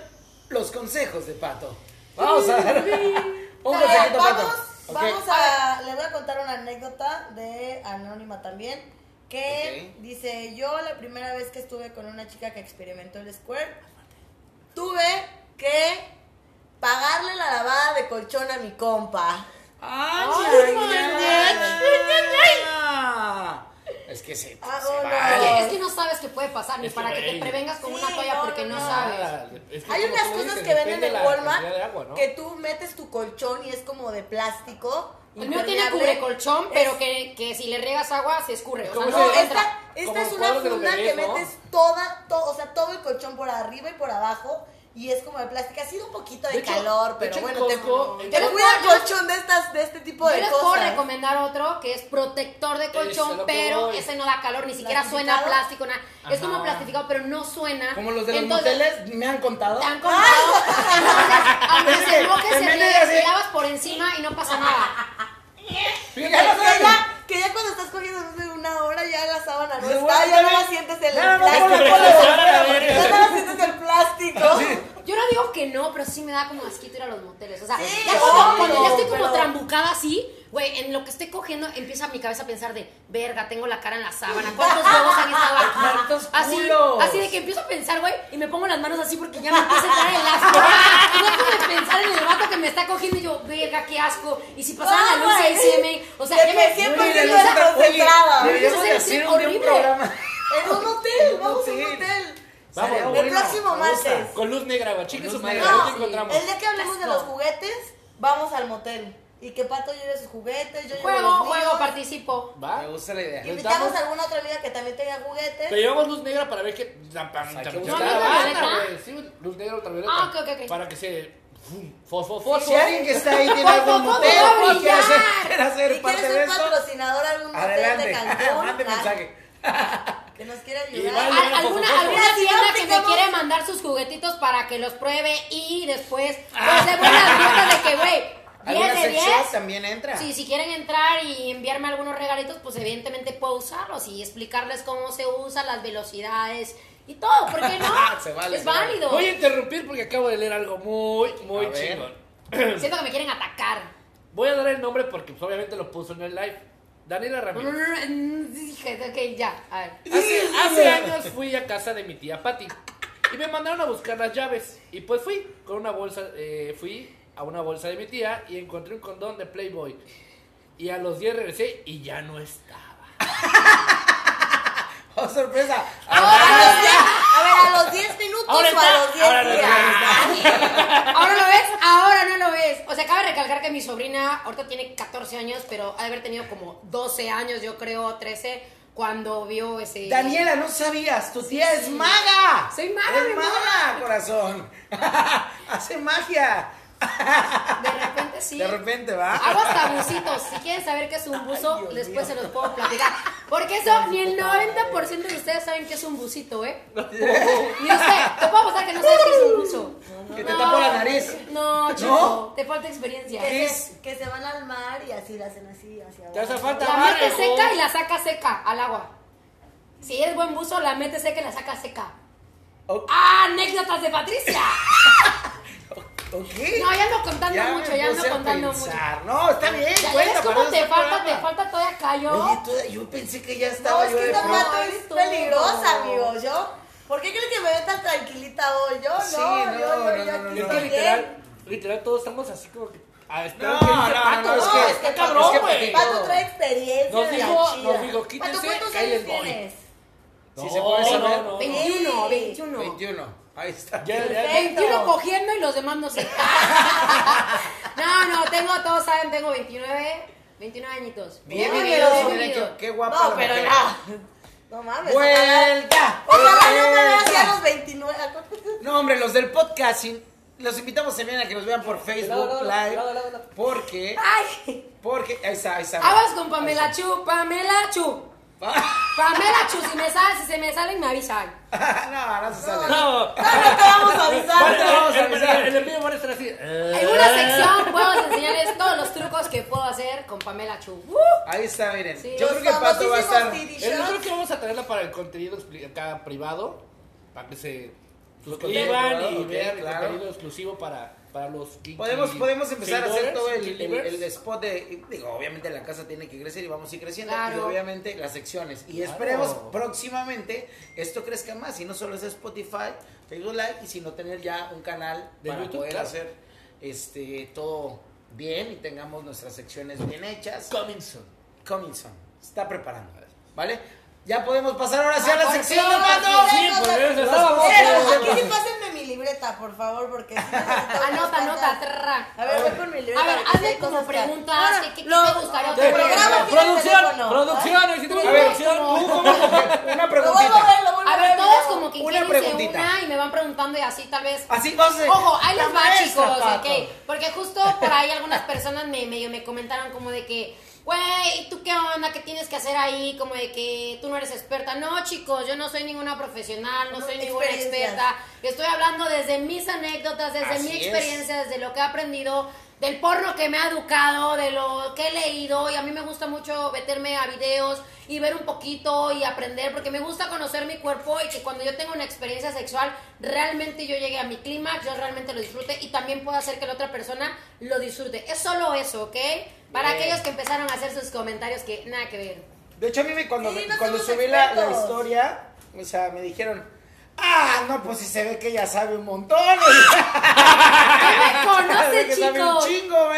[SPEAKER 5] Los consejos de Pato. Vamos a dar un
[SPEAKER 3] Eh,
[SPEAKER 5] consejito,
[SPEAKER 3] vamos,
[SPEAKER 5] Pato. Ok.
[SPEAKER 3] vamos a. Le voy a contar una anécdota de Anónima también. Que dice: Yo la primera vez que estuve con una chica que experimentó el squirt, tuve que pagarle la lavada de colchón a mi compa.
[SPEAKER 5] Ay,
[SPEAKER 3] Ay,
[SPEAKER 5] ay, ay, ay. Es que se,
[SPEAKER 3] Ah,
[SPEAKER 5] se
[SPEAKER 3] oh, no.
[SPEAKER 5] vale.
[SPEAKER 2] Oye, es que no sabes qué puede pasar, ni
[SPEAKER 6] Es
[SPEAKER 2] para que te prevengas con
[SPEAKER 3] Sí,
[SPEAKER 2] una toalla
[SPEAKER 3] no,
[SPEAKER 2] porque
[SPEAKER 3] no,
[SPEAKER 2] sabes.
[SPEAKER 6] Es que
[SPEAKER 3] Hay unas cosas
[SPEAKER 6] dices,
[SPEAKER 3] que venden en Walmart que tú metes tu colchón y es como de plástico.
[SPEAKER 2] El mío tiene
[SPEAKER 3] impermeable.
[SPEAKER 2] cubre colchón, pero
[SPEAKER 3] Es-
[SPEAKER 2] que, que si le riegas agua se escurre. O sea,
[SPEAKER 6] ¿Cómo
[SPEAKER 2] no
[SPEAKER 6] se-
[SPEAKER 3] No,
[SPEAKER 2] entra.
[SPEAKER 3] esta, esta es una funda que metes toda, todo, o sea, todo el colchón por arriba y por abajo y es como de plástico. Ha sido un poquito de,
[SPEAKER 6] De hecho-
[SPEAKER 3] calor,
[SPEAKER 6] de
[SPEAKER 3] pero
[SPEAKER 6] hecho, en
[SPEAKER 3] bueno, te,
[SPEAKER 6] Costco-
[SPEAKER 3] te
[SPEAKER 2] Costco-
[SPEAKER 3] cuida colchón de estas, de este tipo
[SPEAKER 2] Yo
[SPEAKER 3] de
[SPEAKER 2] les puedo
[SPEAKER 3] cosas.
[SPEAKER 2] recomendar otro que es protector de colchón, pero
[SPEAKER 6] voy.
[SPEAKER 2] ese no da calor, ni siquiera suena plástico, nada. Es como plastificado, pero no suena.
[SPEAKER 5] Como los de los
[SPEAKER 2] Entonces,
[SPEAKER 5] moteles, me han contado.
[SPEAKER 2] Te han contado. Entonces, aunque se
[SPEAKER 5] te
[SPEAKER 2] se te lavas por encima y no pasa nada.
[SPEAKER 6] Fíjate,
[SPEAKER 3] Que ya, cuando estás cogiendo después de una hora ya la sábana no está, ya no la sientes el,
[SPEAKER 5] no,
[SPEAKER 3] plástico. Ya no la sientes el plástico.
[SPEAKER 2] Yo no digo que no, pero sí me da como asquito ir a los moteles. O sea,
[SPEAKER 3] Sí,
[SPEAKER 2] ya cuando ya estoy como
[SPEAKER 3] pero-
[SPEAKER 2] trambucada así, güey, en lo que estoy cogiendo empieza mi cabeza a pensar de, verga, tengo la cara en la sábana, ¿cuántos huevos han estado aquí?
[SPEAKER 5] ¿Cuántos
[SPEAKER 2] Así,
[SPEAKER 5] culos?
[SPEAKER 2] así de que empiezo a pensar, güey, y me pongo las manos así porque ya me empieza a entrar el asco. Dejo de pensar en el vato que me está cogiendo y yo, verga, qué asco. Y si pasara la luz ahí, sí me... O sea, ya me...
[SPEAKER 5] oye,
[SPEAKER 3] concentrada.
[SPEAKER 5] Deberíamos de hacer un un
[SPEAKER 2] horrible.
[SPEAKER 5] programa.
[SPEAKER 3] En un hotel, vamos a un
[SPEAKER 5] hotel.
[SPEAKER 6] Vamos,
[SPEAKER 3] El
[SPEAKER 5] bueno,
[SPEAKER 3] próximo martes.
[SPEAKER 6] Con luz negra, güey. Ahí
[SPEAKER 3] No,
[SPEAKER 6] encontramos.
[SPEAKER 3] el día que hablemos de los juguetes, vamos al motel. Y que Pato lleve sus juguetes, yo llevo
[SPEAKER 2] Juego,
[SPEAKER 3] los míos.
[SPEAKER 2] juego, participo.
[SPEAKER 5] Me
[SPEAKER 6] ¿Va?
[SPEAKER 5] gusta la idea.
[SPEAKER 3] Invitamos a alguna otra amiga que también tenga juguetes.
[SPEAKER 6] Pero llevamos luz negra para ver que.
[SPEAKER 5] Hay que.
[SPEAKER 6] Sí, luz negra ultravioleta.
[SPEAKER 2] Ah, ok, ok, ok.
[SPEAKER 6] Para que se. fum, Fosfo, fosfo.
[SPEAKER 5] Si alguien que está ahí tiene algún motel o quiere
[SPEAKER 2] brillar.
[SPEAKER 5] hacer, quiere hacer
[SPEAKER 3] Si
[SPEAKER 5] parte
[SPEAKER 3] quieres
[SPEAKER 5] de
[SPEAKER 3] un
[SPEAKER 5] esto,
[SPEAKER 3] patrocinador algún motel de
[SPEAKER 5] adelante.
[SPEAKER 3] Cancún,
[SPEAKER 5] Mande
[SPEAKER 3] ah,
[SPEAKER 5] mensaje.
[SPEAKER 3] que nos quiera
[SPEAKER 6] Y
[SPEAKER 3] ayudar.
[SPEAKER 6] vale.
[SPEAKER 2] Alguna, alguna tienda que me
[SPEAKER 3] Aplicamos-
[SPEAKER 2] quiere mandar sus juguetitos para que los pruebe y después pues le voy a dar de que güey 10
[SPEAKER 5] ¿Alguna sex
[SPEAKER 2] 10
[SPEAKER 5] shop también entra?
[SPEAKER 2] Sí, si quieren entrar y enviarme algunos regalitos, pues evidentemente puedo usarlos y explicarles cómo se usan las velocidades y todo, ¿por qué no?
[SPEAKER 5] Se vale,
[SPEAKER 2] es
[SPEAKER 5] se vale.
[SPEAKER 2] válido.
[SPEAKER 6] Voy a interrumpir porque acabo de leer algo muy, muy
[SPEAKER 5] A ver.
[SPEAKER 6] chingón.
[SPEAKER 2] Siento que me quieren atacar.
[SPEAKER 6] Voy a dar el nombre porque pues, obviamente lo puso en el live. Daniela Ramírez.
[SPEAKER 2] dije, ok, ya, a ver.
[SPEAKER 6] Hace, hace años fui a casa de mi tía Patty y me mandaron a buscar las llaves. Y pues fui con una bolsa, eh, fui a una bolsa de mi tía y encontré un condón de Playboy. Y a los 10 regresé y ya no estaba.
[SPEAKER 5] ¡Oh, sorpresa!
[SPEAKER 3] Ahora, a, los 10, a ver, a los 10 minutos
[SPEAKER 6] Ahora
[SPEAKER 3] o a
[SPEAKER 6] está,
[SPEAKER 3] los 10
[SPEAKER 6] ahora no.
[SPEAKER 2] ¿Ahora lo ves? Ahora no lo ves. O sea, cabe recalcar que mi sobrina ahorita tiene 14 años, pero ha de haber tenido como 12 años, yo creo, 13, cuando vio ese...
[SPEAKER 5] Daniela, no sabías, tu tía es maga.
[SPEAKER 2] Soy maga,
[SPEAKER 5] Es
[SPEAKER 2] mi
[SPEAKER 5] maga,
[SPEAKER 2] amor.
[SPEAKER 5] corazón. Hace magia.
[SPEAKER 2] De repente sí.
[SPEAKER 5] De repente, ¿va?
[SPEAKER 2] Hago hasta bucitos. Si quieren saber qué es un buzo,
[SPEAKER 5] Ay, Dios
[SPEAKER 2] después
[SPEAKER 5] mío.
[SPEAKER 2] se los puedo platicar. Porque eso ni el 90% de ustedes saben qué es un bucito, ¿eh? Ni usted. Te puedo apostar que no sabes qué es un buzo.
[SPEAKER 5] Que te
[SPEAKER 2] No.
[SPEAKER 5] tapo la nariz.
[SPEAKER 2] No, chico.
[SPEAKER 5] ¿No?
[SPEAKER 2] Te falta experiencia.
[SPEAKER 3] Que
[SPEAKER 5] Es-
[SPEAKER 3] se, que se van al mar y así la hacen así hacia
[SPEAKER 6] Te hace
[SPEAKER 3] abajo.
[SPEAKER 6] falta
[SPEAKER 2] La mete seca y la saca seca al agua. Si eres buen buzo, la mete seca y la saca seca.
[SPEAKER 5] Oh.
[SPEAKER 2] ¡Ah, anécdotas de Patricia!
[SPEAKER 5] ¿Ok?
[SPEAKER 2] No, ya ando contando
[SPEAKER 5] Ya
[SPEAKER 2] mucho, ya ando contando mucho.
[SPEAKER 5] pensar. No, está bien.
[SPEAKER 2] Ya,
[SPEAKER 5] cuenta,
[SPEAKER 2] ves cómo te falta, te falta todavía callo.
[SPEAKER 5] Oye, tú- yo pensé que ya
[SPEAKER 3] No,
[SPEAKER 5] estaba
[SPEAKER 3] es
[SPEAKER 5] yo
[SPEAKER 3] que
[SPEAKER 5] de
[SPEAKER 3] esta pato
[SPEAKER 2] es
[SPEAKER 3] es peligrosa, amigos. Yo, ¿por qué crees que me ven tan tranquilita hoy? Yo no,
[SPEAKER 5] Sí,
[SPEAKER 3] yo,
[SPEAKER 5] no,
[SPEAKER 3] yo,
[SPEAKER 5] no,
[SPEAKER 3] yo
[SPEAKER 5] no,
[SPEAKER 3] aquí
[SPEAKER 5] no,
[SPEAKER 6] Es
[SPEAKER 5] no.
[SPEAKER 6] que
[SPEAKER 3] estoy
[SPEAKER 6] literal, literal, todos estamos así como que. Ah, espera,
[SPEAKER 5] No,
[SPEAKER 6] ¿qué dice
[SPEAKER 5] no, no,
[SPEAKER 6] Pato?
[SPEAKER 5] no, es
[SPEAKER 3] No,
[SPEAKER 5] que-
[SPEAKER 3] es que
[SPEAKER 6] está
[SPEAKER 3] Pato-
[SPEAKER 6] cabrón,
[SPEAKER 5] es que
[SPEAKER 6] güey.
[SPEAKER 3] Pato trae experiencia.
[SPEAKER 6] Nos dijo- nos dijo,
[SPEAKER 3] Pato,
[SPEAKER 6] quítense,
[SPEAKER 3] ¿cuántos
[SPEAKER 6] ahí les
[SPEAKER 3] años
[SPEAKER 6] voy.
[SPEAKER 3] tienes?
[SPEAKER 5] Si se puede saber.
[SPEAKER 6] no, no.
[SPEAKER 2] 21,
[SPEAKER 3] Sí.
[SPEAKER 2] 21.
[SPEAKER 5] 21. Ahí está.
[SPEAKER 6] Ya, ya,
[SPEAKER 3] Perfecto.
[SPEAKER 2] 21 cogiendo y los demás no sé. no, no, tengo, todos saben, tengo 29, 29 añitos.
[SPEAKER 5] Bien
[SPEAKER 3] No,
[SPEAKER 5] vivido,
[SPEAKER 3] pero-
[SPEAKER 5] mira qué, qué guapa
[SPEAKER 3] No,
[SPEAKER 5] la
[SPEAKER 3] pero
[SPEAKER 5] mujer.
[SPEAKER 3] no. No mames.
[SPEAKER 5] ¡Vuelta!
[SPEAKER 3] Ojalá no me veas ya los 29.
[SPEAKER 5] No, hombre, los del podcasting, los invitamos también a que nos vean por Facebook
[SPEAKER 6] Lado, lado,
[SPEAKER 5] Live.
[SPEAKER 6] lado.
[SPEAKER 5] Porque,
[SPEAKER 2] Ay,
[SPEAKER 5] porque, ahí está, ahí está.
[SPEAKER 2] aguas con Pamela Chu, Pamela Chu. Pamela Chu, si me sale, si se me salen me avisan.
[SPEAKER 5] no, no se sale.
[SPEAKER 6] No,
[SPEAKER 3] No, no te vamos a avisar.
[SPEAKER 6] Vale,
[SPEAKER 5] te vamos a
[SPEAKER 6] el-
[SPEAKER 5] avisar.
[SPEAKER 6] el- envío van a estar así.
[SPEAKER 2] En una sección puedo enseñarles todos los trucos que puedo hacer con Pamela Chu. ¡Uh!
[SPEAKER 5] Ahí está, miren.
[SPEAKER 2] Sí.
[SPEAKER 5] Yo creo que Pato va a estar.
[SPEAKER 6] Eh, Yo creo que vamos a traerla para el contenido acá privado. Para que se suscriban y vean el contenido exclusivo para, para los kinky
[SPEAKER 5] Podemos, podemos empezar a hacer todo el, el- spot de. Digo, obviamente la casa tiene que crecer y vamos a ir creciendo.
[SPEAKER 2] Claro.
[SPEAKER 5] Y obviamente las secciones. Y
[SPEAKER 6] Claro.
[SPEAKER 5] esperemos próximamente esto crezca más. Y no solo es Spotify, Facebook Live, y sino tener ya un canal
[SPEAKER 6] De
[SPEAKER 5] para
[SPEAKER 6] YouTube,
[SPEAKER 5] poder
[SPEAKER 6] claro.
[SPEAKER 5] hacer este todo bien y tengamos nuestras secciones bien hechas.
[SPEAKER 6] Coming soon.
[SPEAKER 5] Coming soon. Está preparando. ¿Vale? Ya podemos pasar ahora sí a la sección de Pato.
[SPEAKER 6] Sí, pues
[SPEAKER 3] sí mi libreta, por favor, porque sí
[SPEAKER 2] Anota, anota, trra.
[SPEAKER 3] A ver, voy por mi libreta.
[SPEAKER 2] A ver,
[SPEAKER 3] hay
[SPEAKER 2] como preguntas,
[SPEAKER 3] Ahora,
[SPEAKER 2] ¿qué-
[SPEAKER 3] lo-
[SPEAKER 2] te gustaría hacer?
[SPEAKER 3] programa tiene
[SPEAKER 6] Producción,
[SPEAKER 3] teléfono,
[SPEAKER 6] producción,
[SPEAKER 3] ¿ah?
[SPEAKER 6] necesitamos
[SPEAKER 5] A ver,
[SPEAKER 6] producción.
[SPEAKER 5] tú como una
[SPEAKER 3] Lo vuelvo a
[SPEAKER 5] preguntita.
[SPEAKER 3] ver, lo vuelvo
[SPEAKER 2] A
[SPEAKER 3] a
[SPEAKER 2] ver, todos como que
[SPEAKER 5] Una
[SPEAKER 2] quieren
[SPEAKER 5] preguntita.
[SPEAKER 2] una y me van preguntando y así tal vez.
[SPEAKER 5] Así vamos a
[SPEAKER 2] Ojo, ahí les va, chicos, ok. Porque justo por ahí algunas personas me, medio me comentaron como de que, güey, ¿tú qué onda? ¿Qué tienes que hacer ahí? Como de que tú no eres experta. No, chicos, yo no soy ninguna profesional, no
[SPEAKER 3] No,
[SPEAKER 2] soy ninguna experta. Estoy hablando desde mis anécdotas, desde
[SPEAKER 5] Así
[SPEAKER 2] mi
[SPEAKER 5] es.
[SPEAKER 2] experiencia, desde lo que he aprendido, del porno que me ha educado, de lo que he leído. Y a mí me gusta mucho meterme a videos y ver un poquito y aprender, porque me gusta conocer mi cuerpo y que cuando yo tengo una experiencia sexual, realmente yo llegue a mi clímax, yo realmente lo disfrute y también puedo hacer que la otra persona lo disfrute. Es solo eso, ¿ok? Para
[SPEAKER 5] Bien.
[SPEAKER 2] aquellos que empezaron a hacer sus comentarios que nada que ver.
[SPEAKER 5] De hecho, a mí me, cuando,
[SPEAKER 3] Sí,
[SPEAKER 5] me-
[SPEAKER 3] no
[SPEAKER 5] cuando subí la, la historia, o sea, me dijeron, ah, no, pues si se ve que ella sabe un montón.
[SPEAKER 2] me conoce,
[SPEAKER 5] que sabe un chingo.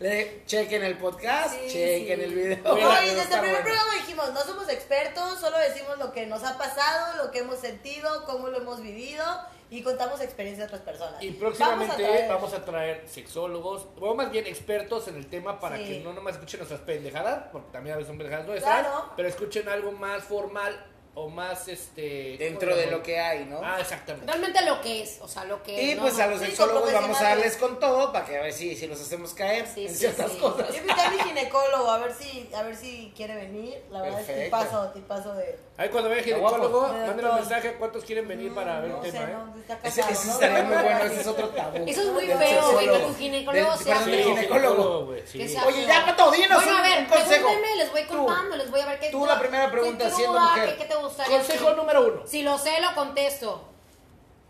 [SPEAKER 5] Le chequen el podcast,
[SPEAKER 2] Sí,
[SPEAKER 5] chequen
[SPEAKER 2] sí.
[SPEAKER 5] el video. A
[SPEAKER 3] desde el primer
[SPEAKER 5] bueno.
[SPEAKER 3] programa dijimos, no somos expertos, solo decimos lo que nos ha pasado, lo que hemos sentido, cómo lo hemos vivido y contamos experiencias de otras personas.
[SPEAKER 6] Y próximamente
[SPEAKER 3] traer-
[SPEAKER 6] vamos a traer sexólogos, o más bien expertos en el tema para
[SPEAKER 3] Sí.
[SPEAKER 6] que no nomás escuchen nuestras pendejadas, porque también a veces son pendejadas nuestras,
[SPEAKER 3] Claro.
[SPEAKER 6] pero escuchen algo más formal o más este
[SPEAKER 5] Dentro de lo que hay, ¿no?
[SPEAKER 6] Ah, exactamente.
[SPEAKER 2] Realmente lo que es, o sea, lo que
[SPEAKER 5] Y.
[SPEAKER 2] ¿no?
[SPEAKER 5] pues a
[SPEAKER 2] No,
[SPEAKER 5] los
[SPEAKER 3] sí,
[SPEAKER 5] sexólogos vamos a darles con todo para que a ver si, si los hacemos caer
[SPEAKER 2] Sí,
[SPEAKER 5] en
[SPEAKER 2] sí,
[SPEAKER 5] ciertas
[SPEAKER 2] sí.
[SPEAKER 5] cosas.
[SPEAKER 3] Yo invité a mi ginecólogo a ver si, a ver si quiere venir. La verdad es que
[SPEAKER 5] Perfecto.
[SPEAKER 3] paso, tipazo de.
[SPEAKER 6] Ahí cuando
[SPEAKER 5] Está guapo.
[SPEAKER 6] ginecólogo, manden un mensaje cuántos quieren venir para ver
[SPEAKER 3] no
[SPEAKER 6] el
[SPEAKER 3] sé,
[SPEAKER 6] tema, ¿eh?
[SPEAKER 3] no, está
[SPEAKER 5] Ese,
[SPEAKER 3] casado,
[SPEAKER 5] ese
[SPEAKER 3] ¿no?
[SPEAKER 5] estaría muy bueno, ese es otro tabú.
[SPEAKER 2] Eso es muy
[SPEAKER 5] Del
[SPEAKER 2] feo, güey, que tu ginecólogo
[SPEAKER 5] Del-
[SPEAKER 2] sea feo.
[SPEAKER 5] ginecólogo.
[SPEAKER 6] güey,
[SPEAKER 5] Oye, ya, Pato, dinos
[SPEAKER 2] Bueno, a ver,
[SPEAKER 5] un consejo.
[SPEAKER 2] pregúntenme, les voy
[SPEAKER 5] Tú.
[SPEAKER 2] contando, les voy a ver qué
[SPEAKER 5] Tú la primera pregunta, siendo mujer.
[SPEAKER 2] ¿Qué, te gustaría?
[SPEAKER 6] Consejo número uno.
[SPEAKER 2] Si lo sé, lo contesto.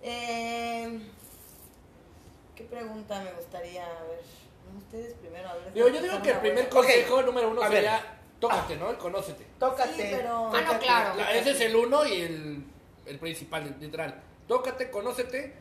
[SPEAKER 3] Eh, ¿Qué pregunta me gustaría? A ver, ustedes primero. Ver,
[SPEAKER 6] yo digo que el primer consejo número uno
[SPEAKER 5] A ver.
[SPEAKER 6] sería tócate, ¿no? Conócete.
[SPEAKER 5] Tócate.
[SPEAKER 3] Sí, pero-
[SPEAKER 2] Ah, no, claro.
[SPEAKER 6] La- ese es el uno y el, el principal, literal. Tócate, conócete.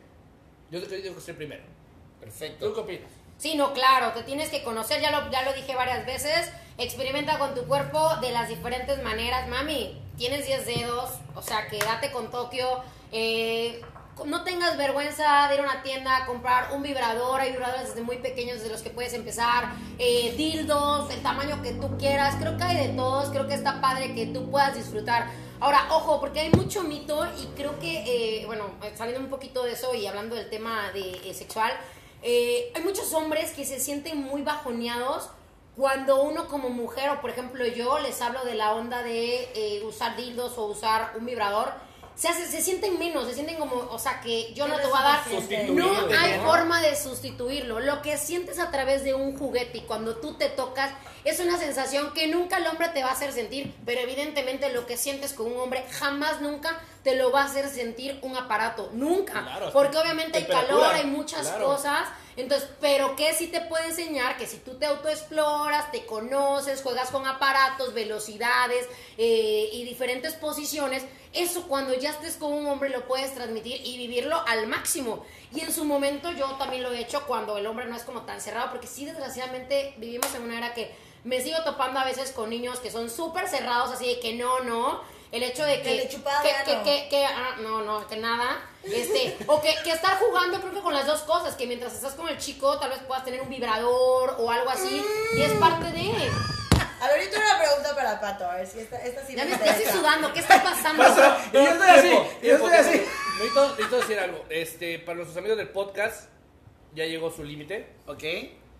[SPEAKER 6] Yo digo que es el primero. ¿Tú
[SPEAKER 5] Perfecto.
[SPEAKER 6] qué opinas?
[SPEAKER 2] Sí, no, claro, te tienes que conocer, ya lo, ya lo dije varias veces, experimenta con tu cuerpo de las diferentes maneras, mami, tienes 10 dedos, o sea, que date con Tokio, eh, no tengas vergüenza de ir a una tienda a comprar un vibrador, hay vibradores desde muy pequeños desde los que puedes empezar, eh, dildos, el tamaño que tú quieras, creo que hay de todos, creo que está padre que tú puedas disfrutar. Ahora, ojo, porque hay mucho mito y creo que, eh, bueno, saliendo un poquito de eso y hablando del tema de, sexual, hay muchos hombres que se sienten muy bajoneados cuando uno como mujer, o por ejemplo yo, les hablo de la onda de eh, usar dildos o usar un vibrador, se, hace, se sienten menos, se sienten como, o sea, que yo no te voy a dar, no hay forma de sustituirlo. Lo que sientes a través de un juguete y cuando tú te tocas es una sensación que nunca el hombre te va a hacer sentir, pero evidentemente lo que sientes con un hombre jamás nunca te lo va a hacer sentir un aparato, nunca,
[SPEAKER 6] Claro,
[SPEAKER 2] porque obviamente hay calor, hay muchas
[SPEAKER 6] claro.
[SPEAKER 2] cosas, entonces, pero que sí te puede enseñar que si tú te autoexploras, te conoces, juegas con aparatos, velocidades eh, y diferentes posiciones, eso cuando ya estés con un hombre lo puedes transmitir y vivirlo al máximo. Y en su momento yo también lo he hecho cuando el hombre no es como tan cerrado, porque sí, desgraciadamente vivimos en una era que me sigo topando a veces con niños que son súper cerrados, así de que no, no. El hecho de que.
[SPEAKER 3] Que
[SPEAKER 2] que, que- que- ah, no, no, que nada. Este, o que, que estar jugando, creo que con las dos cosas, que mientras estás con el chico, tal vez puedas tener un vibrador o algo así, y es parte de.
[SPEAKER 3] A ver, yo tengo una pregunta para Pato, a ver si esta, esta sí
[SPEAKER 2] Ya
[SPEAKER 3] me
[SPEAKER 2] estoy sudando, ¿qué está pasando?
[SPEAKER 5] Y yo estoy así, y yo estoy así.
[SPEAKER 6] Necesito, necesito decir algo. Este, para nuestros amigos del podcast, ya llegó su límite.
[SPEAKER 5] Ok.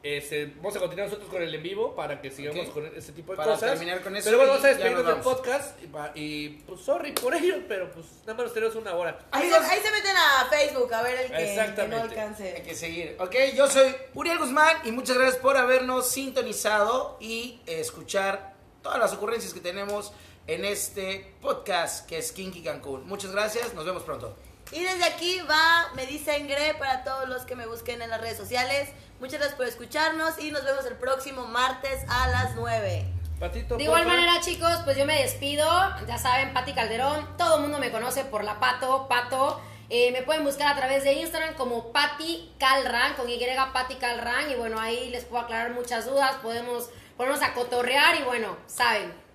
[SPEAKER 6] Este, vamos a continuar nosotros con el en vivo para que sigamos con este tipo de
[SPEAKER 5] Para
[SPEAKER 6] cosas.
[SPEAKER 5] terminar con eso
[SPEAKER 6] Pero bueno,
[SPEAKER 5] y
[SPEAKER 6] vamos a despedirnos
[SPEAKER 5] nos
[SPEAKER 6] del podcast. Y, pues, sorry por ello, pero pues nada más nos tenemos una hora.
[SPEAKER 3] Ahí se,
[SPEAKER 5] Amigos,
[SPEAKER 3] ahí se meten a Facebook a ver el que, el que no
[SPEAKER 6] Exactamente.
[SPEAKER 5] Hay
[SPEAKER 3] alcance.
[SPEAKER 5] que seguir. Ok, yo soy Uriel Guzmán y muchas gracias por habernos sintonizado y escuchar todas las ocurrencias que tenemos en este podcast que es Kinky Cancún. Muchas gracias, nos vemos pronto.
[SPEAKER 3] Y desde aquí va Me dice Engre para todos los que me busquen en las redes sociales. Muchas gracias por escucharnos y nos vemos el próximo martes a las 9.
[SPEAKER 6] Patito,
[SPEAKER 2] De igual manera, chicos, pues yo me despido. Ya saben, Pati Calderón. Todo el mundo me conoce por la Pato, Pato. Eh, me pueden buscar a través de Instagram como Pati Calran, con Y, Pati Calran. Y bueno, ahí les puedo aclarar muchas dudas. Podemos ponernos a cotorrear y bueno, saben.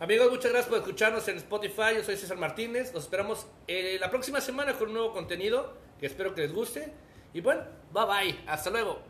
[SPEAKER 6] Amigos, muchas gracias por escucharnos en Spotify. Yo soy César Martínez. Los esperamos eh, la próxima semana con un nuevo contenido que espero que les guste. Y bueno, bye bye. Hasta luego.